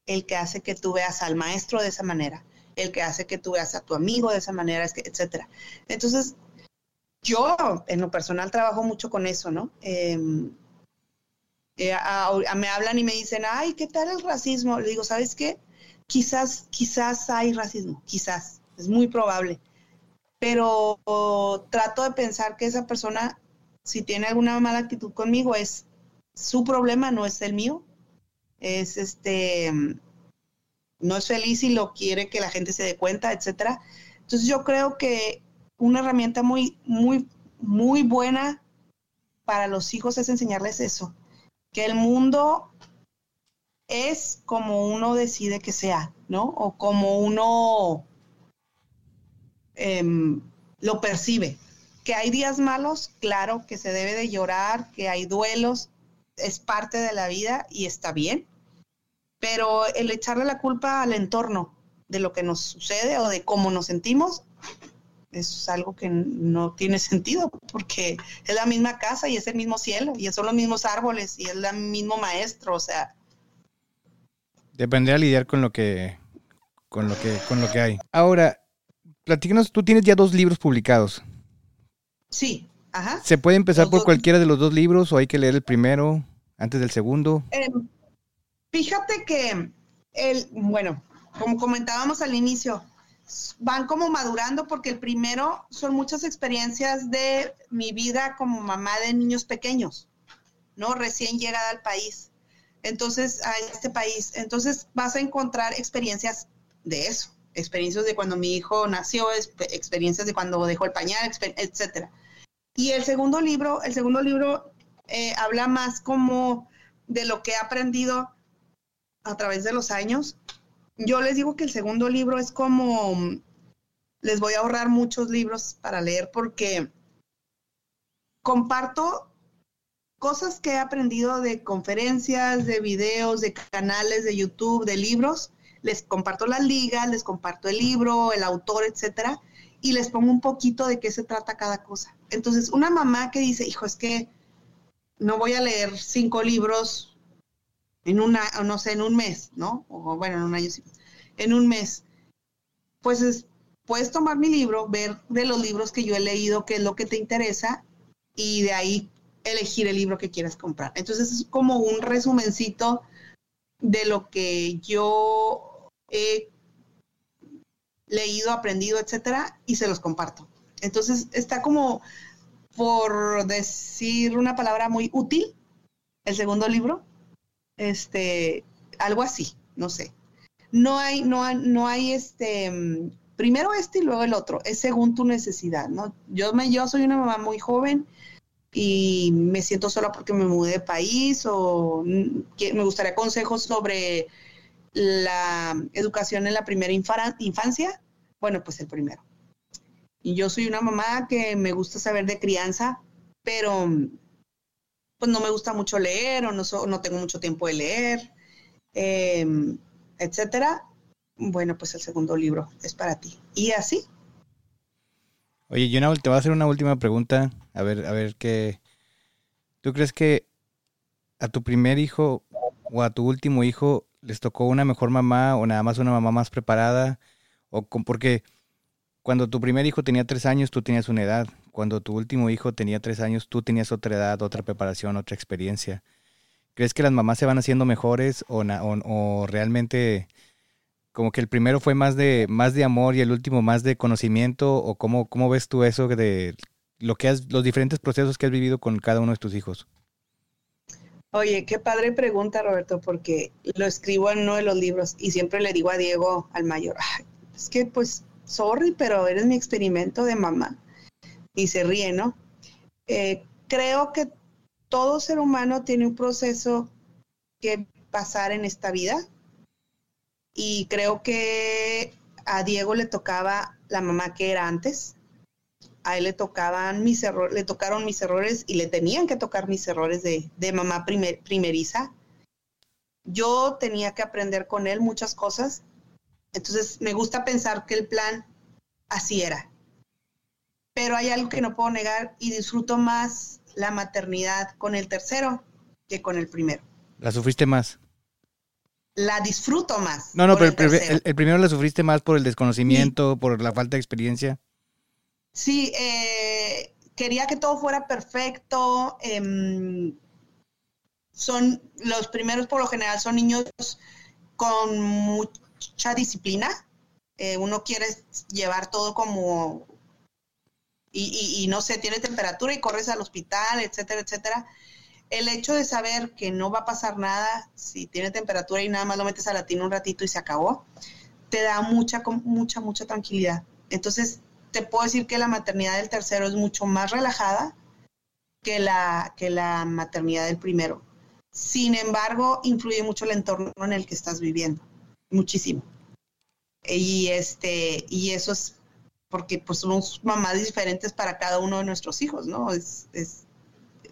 el que hace que tú veas al maestro de esa manera, el que hace que tú veas a tu amigo de esa manera, etcétera. Entonces, yo en lo personal trabajo mucho con eso, ¿no? Em, eh, me hablan y me dicen, ay, ¿qué tal el racismo? Le digo, ¿sabes qué? Quizás, quizás hay racismo, quizás, es muy probable. Pero trato de pensar que esa persona, si tiene alguna mala actitud conmigo, es su problema, no es el mío. Es este, no es feliz y lo quiere que la gente se dé cuenta, etcétera. Entonces yo creo que una herramienta muy, muy, muy buena para los hijos es enseñarles eso, que el mundo es como uno decide que sea, ¿no? O como uno em, lo percibe. Que hay días malos, claro, que se debe de llorar, que hay duelos, es parte de la vida y está bien. Pero el echarle la culpa al entorno de lo que nos sucede o de cómo nos sentimos, es algo que no tiene sentido porque es la misma casa y es el mismo cielo y son los mismos árboles y es el mismo maestro, o sea. Depende de lidiar con lo que con lo que con lo que hay. Ahora, platícanos, tú tienes ya dos libros publicados. Sí, ajá. ¿Se puede empezar por cualquiera de los dos libros o hay que leer el primero antes del segundo? Em, fíjate que el bueno, como comentábamos al inicio, van como madurando porque el primero son muchas experiencias de mi vida como mamá de niños pequeños, ¿no? Recién llegada al país. Entonces, a este país. Entonces, vas a encontrar experiencias de eso, experiencias de cuando mi hijo nació, experiencias de cuando dejó el pañal, etcétera. Y el segundo libro, el segundo libro eh, habla más como de lo que he aprendido a través de los años yo les digo que el segundo libro es como, les voy a ahorrar muchos libros para leer porque comparto cosas que he aprendido de conferencias, de videos, de canales de YouTube, de libros. Les comparto las ligas, les comparto el libro, el autor, etcétera, y les pongo un poquito de qué se trata cada cosa. Entonces, una mamá que dice, hijo, es que no voy a leer cinco libros en una, no sé, en un mes, ¿no? O bueno, en un año, en un mes. Pues es, puedes tomar mi libro, ver de los libros que yo he leído qué es lo que te interesa y de ahí elegir el libro que quieras comprar. Entonces es como un resumencito de lo que yo he leído, aprendido, etcétera, y se los comparto. Entonces está como, por decir una palabra muy útil, el segundo libro, este, algo así, no sé. No hay, no hay, no hay este, primero este y luego el otro, es según tu necesidad, ¿no? Yo, me, yo soy una mamá muy joven y me siento sola porque me mudé de país o que me gustaría consejos sobre la educación en la primera infancia, bueno, pues el primero. Y yo soy una mamá que me gusta saber de crianza, pero pues no me gusta mucho leer o no, no tengo mucho tiempo de leer, em, etcétera. Bueno, pues el segundo libro es para ti. Y así. Oye, yo te voy a hacer una última pregunta. A ver, a ver qué. ¿Tú crees que a tu primer hijo o a tu último hijo les tocó una mejor mamá o nada más una mamá más preparada? O con, porque cuando tu primer hijo tenía tres años, tú tenías una edad. Cuando tu último hijo tenía tres años, tú tenías otra edad, otra preparación, otra experiencia. ¿Crees que las mamás se van haciendo mejores o, o, realmente como que el primero fue más de, más de amor y el último más de conocimiento? ¿O cómo, cómo ves tú eso de lo que has, los diferentes procesos que has vivido con cada uno de tus hijos? Oye, qué padre pregunta, Roberto, porque lo escribo en uno de los libros y siempre le digo a Diego, al mayor, es que pues sorry, pero eres mi experimento de mamá. Y se ríe, ¿no? Eh, creo que todo ser humano tiene un proceso que pasar en esta vida. Y creo que a Diego le tocaba la mamá que era antes. A él le tocaban mis errores, le tocaron mis errores y le tenían que tocar mis errores de, mamá primeriza. Yo tenía que aprender con él muchas cosas. Entonces, me gusta pensar que el plan así era. Pero hay algo que no puedo negar y disfruto más la maternidad con el tercero que con el primero. ¿La sufriste más? La disfruto más. No, no, pero el, primero la sufriste más por el desconocimiento, por la falta de experiencia. Sí, eh, quería que todo fuera perfecto. Em, son los primeros por lo general son niños con mucha disciplina. Eh, uno quiere llevar todo como y, y, no sé, tiene temperatura y corres al hospital, etcétera, etcétera. El hecho de saber que no va a pasar nada si tiene temperatura y nada más lo metes a la tina un ratito y se acabó, te da mucha, mucha, mucha tranquilidad. Entonces, te puedo decir que la maternidad del tercero es mucho más relajada que la, que la maternidad del primero. Sin embargo, influye mucho el entorno en el que estás viviendo, muchísimo. Y este, y eso es porque pues somos mamás diferentes para cada uno de nuestros hijos, ¿no? Es, es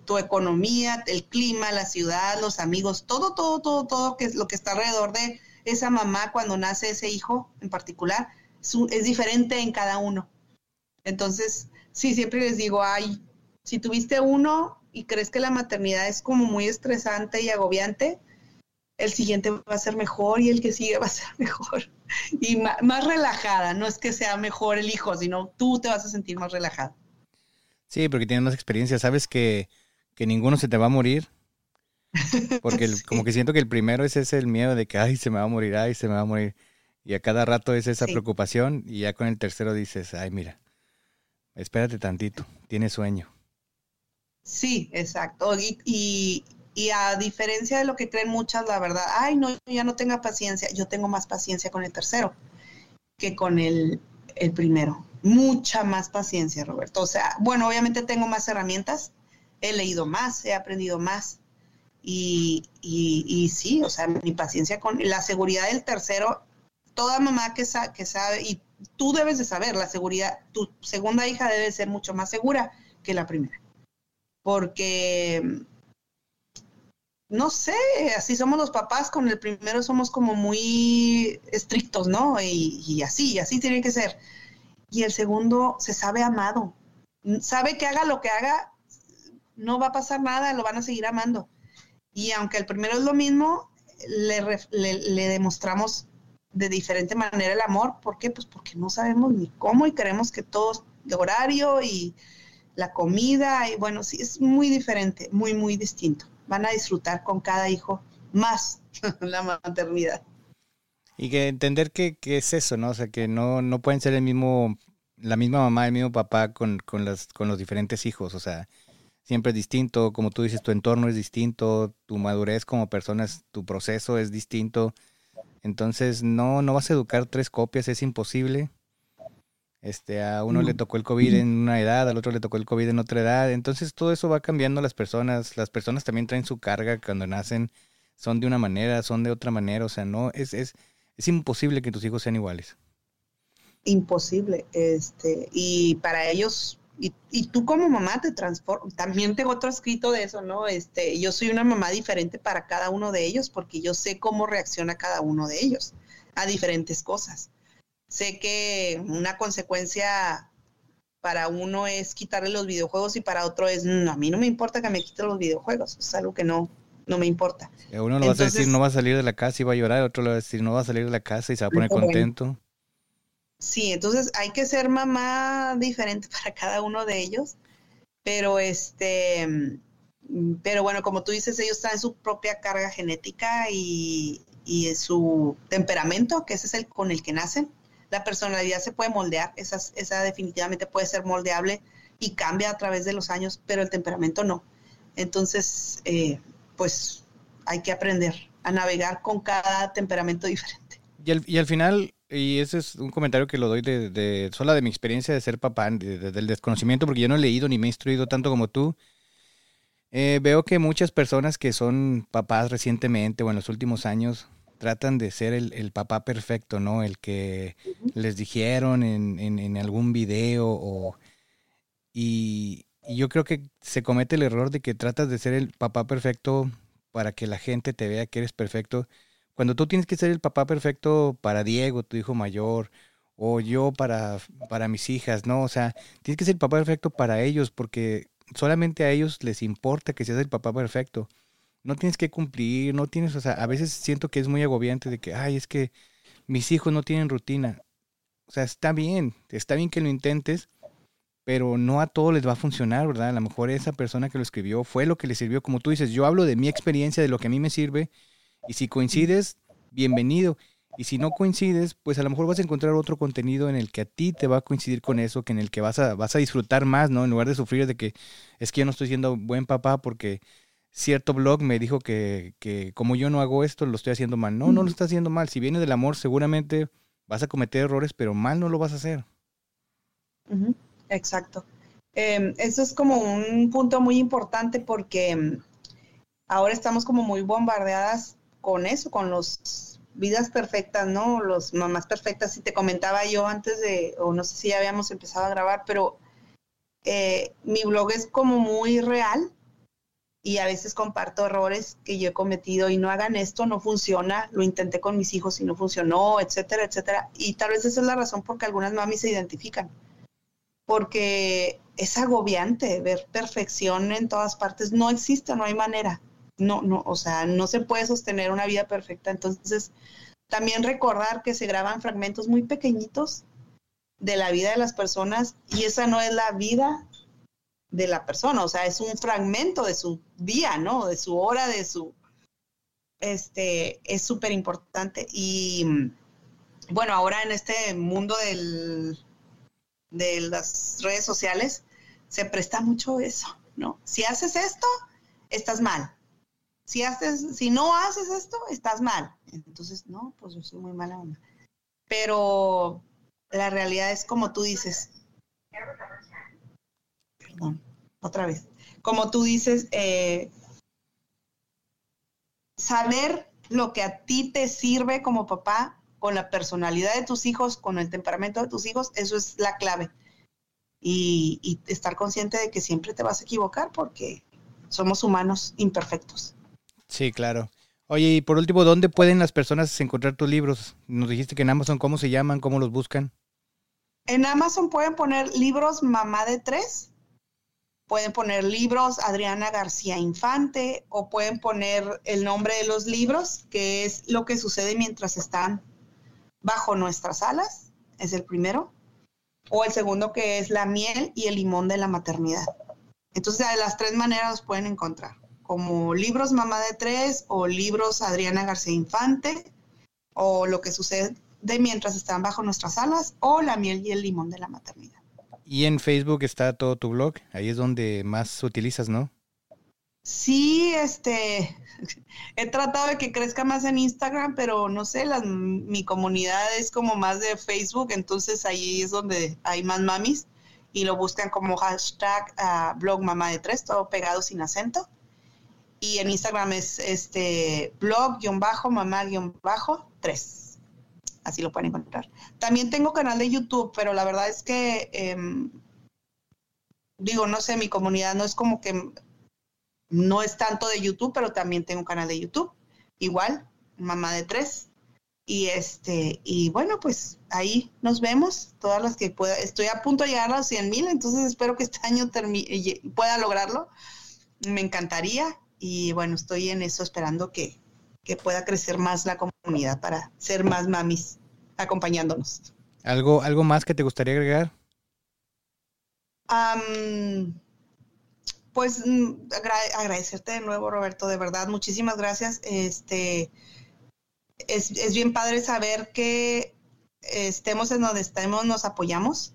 tu economía, el clima, la ciudad, los amigos, todo, todo, todo, todo que es lo que está alrededor de esa mamá cuando nace ese hijo en particular, es diferente en cada uno. Entonces, sí, siempre les digo, ay, si tuviste uno y crees que la maternidad es como muy estresante y agobiante, el siguiente va a ser mejor y el que sigue va a ser mejor. Y más, relajada, no es que sea mejor el hijo, sino tú te vas a sentir más relajada. Sí, porque tienes más experiencia, sabes que, ninguno se te va a morir. Porque como que siento que el primero es ese el miedo de que, ay, se me va a morir, ay, se me va a morir. Y a cada rato es esa preocupación y ya con el tercero dices, ay, mira, espérate tantito, tiene sueño. Sí, exacto. Y, a diferencia de lo que creen muchas, la verdad, ay, no, ya no tenga paciencia. Yo tengo más paciencia con el tercero que con el, primero. Mucha más paciencia, Roberto. O sea, bueno, obviamente tengo más herramientas, he leído más, he aprendido más. Y, y, y sí, o sea, mi paciencia con la seguridad del tercero, toda mamá que, que sabe, y tú debes de saber, la seguridad, tu segunda hija debe ser mucho más segura que la primera. Porque, no sé, así somos los papás, con el primero somos como muy estrictos, ¿no? Y, así, así tiene que ser. Y el segundo se sabe amado, sabe que haga lo que haga, no va a pasar nada, lo van a seguir amando. Y aunque el primero es lo mismo, le, le demostramos de diferente manera el amor. ¿Por qué? Pues porque no sabemos ni cómo y queremos que todo de horario y la comida y bueno, sí, es muy diferente, muy, muy distinto. Van a disfrutar con cada hijo más la maternidad. Y que entender que, es eso, ¿no? O sea, que no, no pueden ser el mismo, la misma mamá, el mismo papá con, con, las, con los diferentes hijos. O sea, siempre es distinto, como tú dices, tu entorno es distinto, tu madurez como persona, tu proceso es distinto. Entonces, no, no vas a educar tres copias, es imposible. Este, a uno le tocó el COVID en una edad, al otro le tocó el COVID en otra edad. Entonces, todo eso va cambiando las personas. Las personas también traen su carga cuando nacen. Son de una manera, son de otra manera. O sea, no, es, es, es imposible que tus hijos sean iguales. Imposible. Este, y para ellos y, tú como mamá te transformas, también tengo otro escrito de eso, ¿no? Este, yo soy una mamá diferente para cada uno de ellos porque yo sé cómo reacciona cada uno de ellos a diferentes cosas. Sé que una consecuencia para uno es quitarle los videojuegos y para otro es, no, a mí no me importa que me quite los videojuegos, es algo que no, no me importa. A uno le va a decir no va a salir de la casa y va a llorar, a otro le va a decir no va a salir de la casa y se va a poner contento. Sí, entonces hay que ser mamá diferente para cada uno de ellos, pero este, mm, pero bueno, como tú dices, ellos traen su propia carga genética y, y su temperamento, que ese es el con el que nacen. La personalidad se puede moldear, esa, esa definitivamente puede ser moldeable y cambia a través de los años, pero el temperamento no. Entonces, eh, pues hay que aprender a navegar con cada temperamento diferente. Y y al final, y ese es un comentario que lo doy de, de sola de mi experiencia de ser papá, desde del desconocimiento, porque yo no he leído ni me he instruido tanto como tú. Eh, veo que muchas personas que son papás recientemente o en los últimos años tratan de ser el, papá perfecto, ¿no? El que les dijeron en, en, algún video o... Y, y yo creo que se comete el error de que tratas de ser el papá perfecto para que la gente te vea que eres perfecto. Cuando tú tienes que ser el papá perfecto para Diego, tu hijo mayor, o yo para, para mis hijas, ¿no? O sea, tienes que ser el papá perfecto para ellos porque solamente a ellos les importa que seas el papá perfecto. No tienes que cumplir, no tienes, o sea, a veces siento que es muy agobiante de que, ay, es que mis hijos no tienen rutina. O sea, está bien, está bien que lo intentes, pero no a todos les va a funcionar, ¿verdad? A lo mejor esa persona que lo escribió fue lo que le sirvió. Como tú dices, yo hablo de mi experiencia, de lo que a mí me sirve, y si coincides, bienvenido. Y si no coincides, pues a lo mejor vas a encontrar otro contenido en el que a ti te va a coincidir con eso, que en el que vas a, vas a disfrutar más, ¿no? En lugar de sufrir de que es que yo no estoy siendo buen papá porque cierto blog me dijo que, que como yo no hago esto, lo estoy haciendo mal. No, no lo estás haciendo mal. Si viene del amor, seguramente vas a cometer errores, pero mal no lo vas a hacer. Exacto. Em, eso es como un punto muy importante porque em, ahora estamos como muy bombardeadas con eso, con los vidas perfectas, ¿no? Los mamás perfectas. Y te comentaba yo antes de, o no sé si ya habíamos empezado a grabar, pero eh, mi blog es como muy real y a veces comparto errores que yo he cometido y no hagan esto, no funciona, lo intenté con mis hijos y no funcionó, etcétera, etcétera. Y tal vez esa es la razón por que algunas mamis se identifican porque es agobiante ver perfección en todas partes. No existe, no hay manera. No, no, o sea, no se puede sostener una vida perfecta. Entonces, también recordar que se graban fragmentos muy pequeñitos de la vida de las personas y esa no es la vida de la persona, o sea, es un fragmento de su día, ¿no? De su hora, de su... Este, es súper importante. Y bueno, ahora en este mundo del de las redes sociales, se presta mucho eso, ¿no? Si haces esto, estás mal. Si, haces, si no haces esto, estás mal. Entonces, no, pues yo soy muy mala onda. Pero la realidad es como tú dices. Perdón, otra vez. Como tú dices, eh, saber lo que a ti te sirve como papá con la personalidad de tus hijos, con el temperamento de tus hijos, eso es la clave. Y, estar consciente de que siempre te vas a equivocar porque somos humanos imperfectos. Sí, claro. Oye, y por último, ¿dónde pueden las personas encontrar tus libros? Nos dijiste que en Amazon, ¿cómo se llaman? ¿Cómo los buscan? En Amazon pueden poner libros Mamá de Tres, pueden poner libros Adriana García Infante o pueden poner el nombre de los libros, que es lo que sucede mientras están bajo nuestras alas, es el primero, o el segundo que es la miel y el limón de la maternidad. Entonces, de las tres maneras los pueden encontrar, como libros Mamá de Tres o libros Adriana García Infante, o lo que sucede mientras están bajo nuestras alas, o la miel y el limón de la maternidad. Y en Facebook está todo tu blog, ahí es donde más utilizas, ¿no? Sí, este, he tratado de que crezca más en Instagram, pero no sé, mi comunidad es como más de Facebook, entonces ahí es donde hay más mamis y lo buscan como hashtag uh, blog mamá de tres, todo pegado sin acento. Y en Instagram es este blog-mamá-tres. Así lo pueden encontrar. También tengo canal de YouTube, pero la verdad es que, em, digo, no sé, mi comunidad no es como que no es tanto de YouTube, pero también tengo canal de YouTube. Igual, mamá de tres. Y este, y bueno, pues ahí nos vemos, todas las que pueda. Estoy a punto de llegar a los 100 mil, entonces espero que este año pueda lograrlo. Me encantaría. Y bueno, estoy en eso esperando que, pueda crecer más la comunidad para ser más mamis acompañándonos. ¿Algo, algo más que te gustaría agregar? pues mm, agradecerte de nuevo, Roberto, de verdad, muchísimas gracias. Este, es, bien padre saber que estemos en donde estemos, nos apoyamos,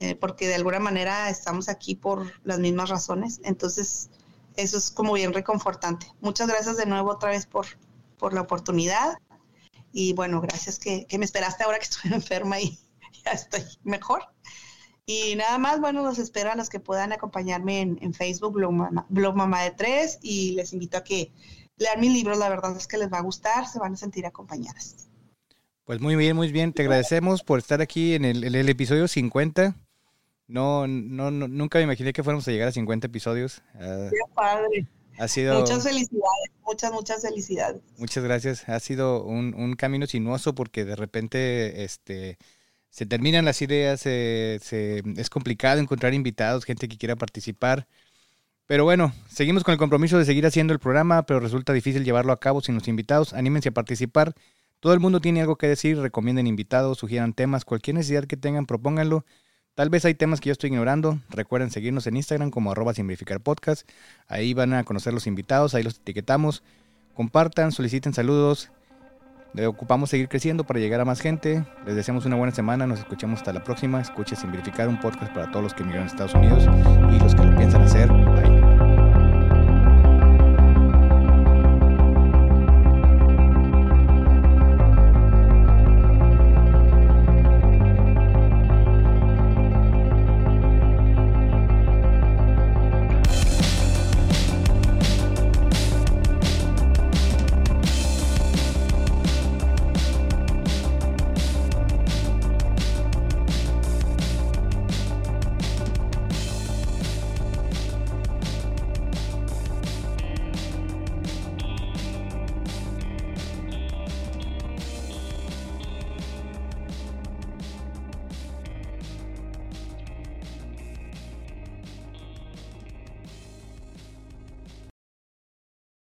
eh, porque de alguna manera estamos aquí por las mismas razones. Entonces, eso es como bien reconfortante. Muchas gracias de nuevo otra vez por, por la oportunidad. Y bueno, gracias que, me esperaste ahora que estoy enferma y ya estoy mejor. Y nada más, bueno, los espero a los que puedan acompañarme en, Facebook, Blog Mamá, de Tres, y les invito a que lean mis libros, la verdad es que les va a gustar, se van a sentir acompañadas. Pues muy bien, muy bien, te agradecemos por estar aquí en el, episodio 50 No, no, nunca me imaginé que fuéramos a llegar a 50 episodios. Ah, Qué padre. Ha sido... Muchas felicidades, muchas, muchas felicidades. Muchas gracias. Ha sido un, un camino sinuoso porque de repente este, se terminan las ideas, se, es complicado encontrar invitados, gente que quiera participar. Pero bueno, seguimos con el compromiso de seguir haciendo el programa, pero resulta difícil llevarlo a cabo sin los invitados. Anímense a participar. Todo el mundo tiene algo que decir, recomienden invitados, sugieran temas, cualquier necesidad que tengan, propónganlo. Tal vez hay temas que yo estoy ignorando. Recuerden seguirnos en Instagram como arroba sin podcast. Ahí van a conocer los invitados, ahí los etiquetamos. Compartan, soliciten saludos. Ocupamos seguir creciendo para llegar a más gente. Les deseamos una buena semana. Nos escuchamos hasta la próxima. Escuche sin verificar un podcast para todos los que emigran a Estados Unidos y los que lo piensan hacer. Bye.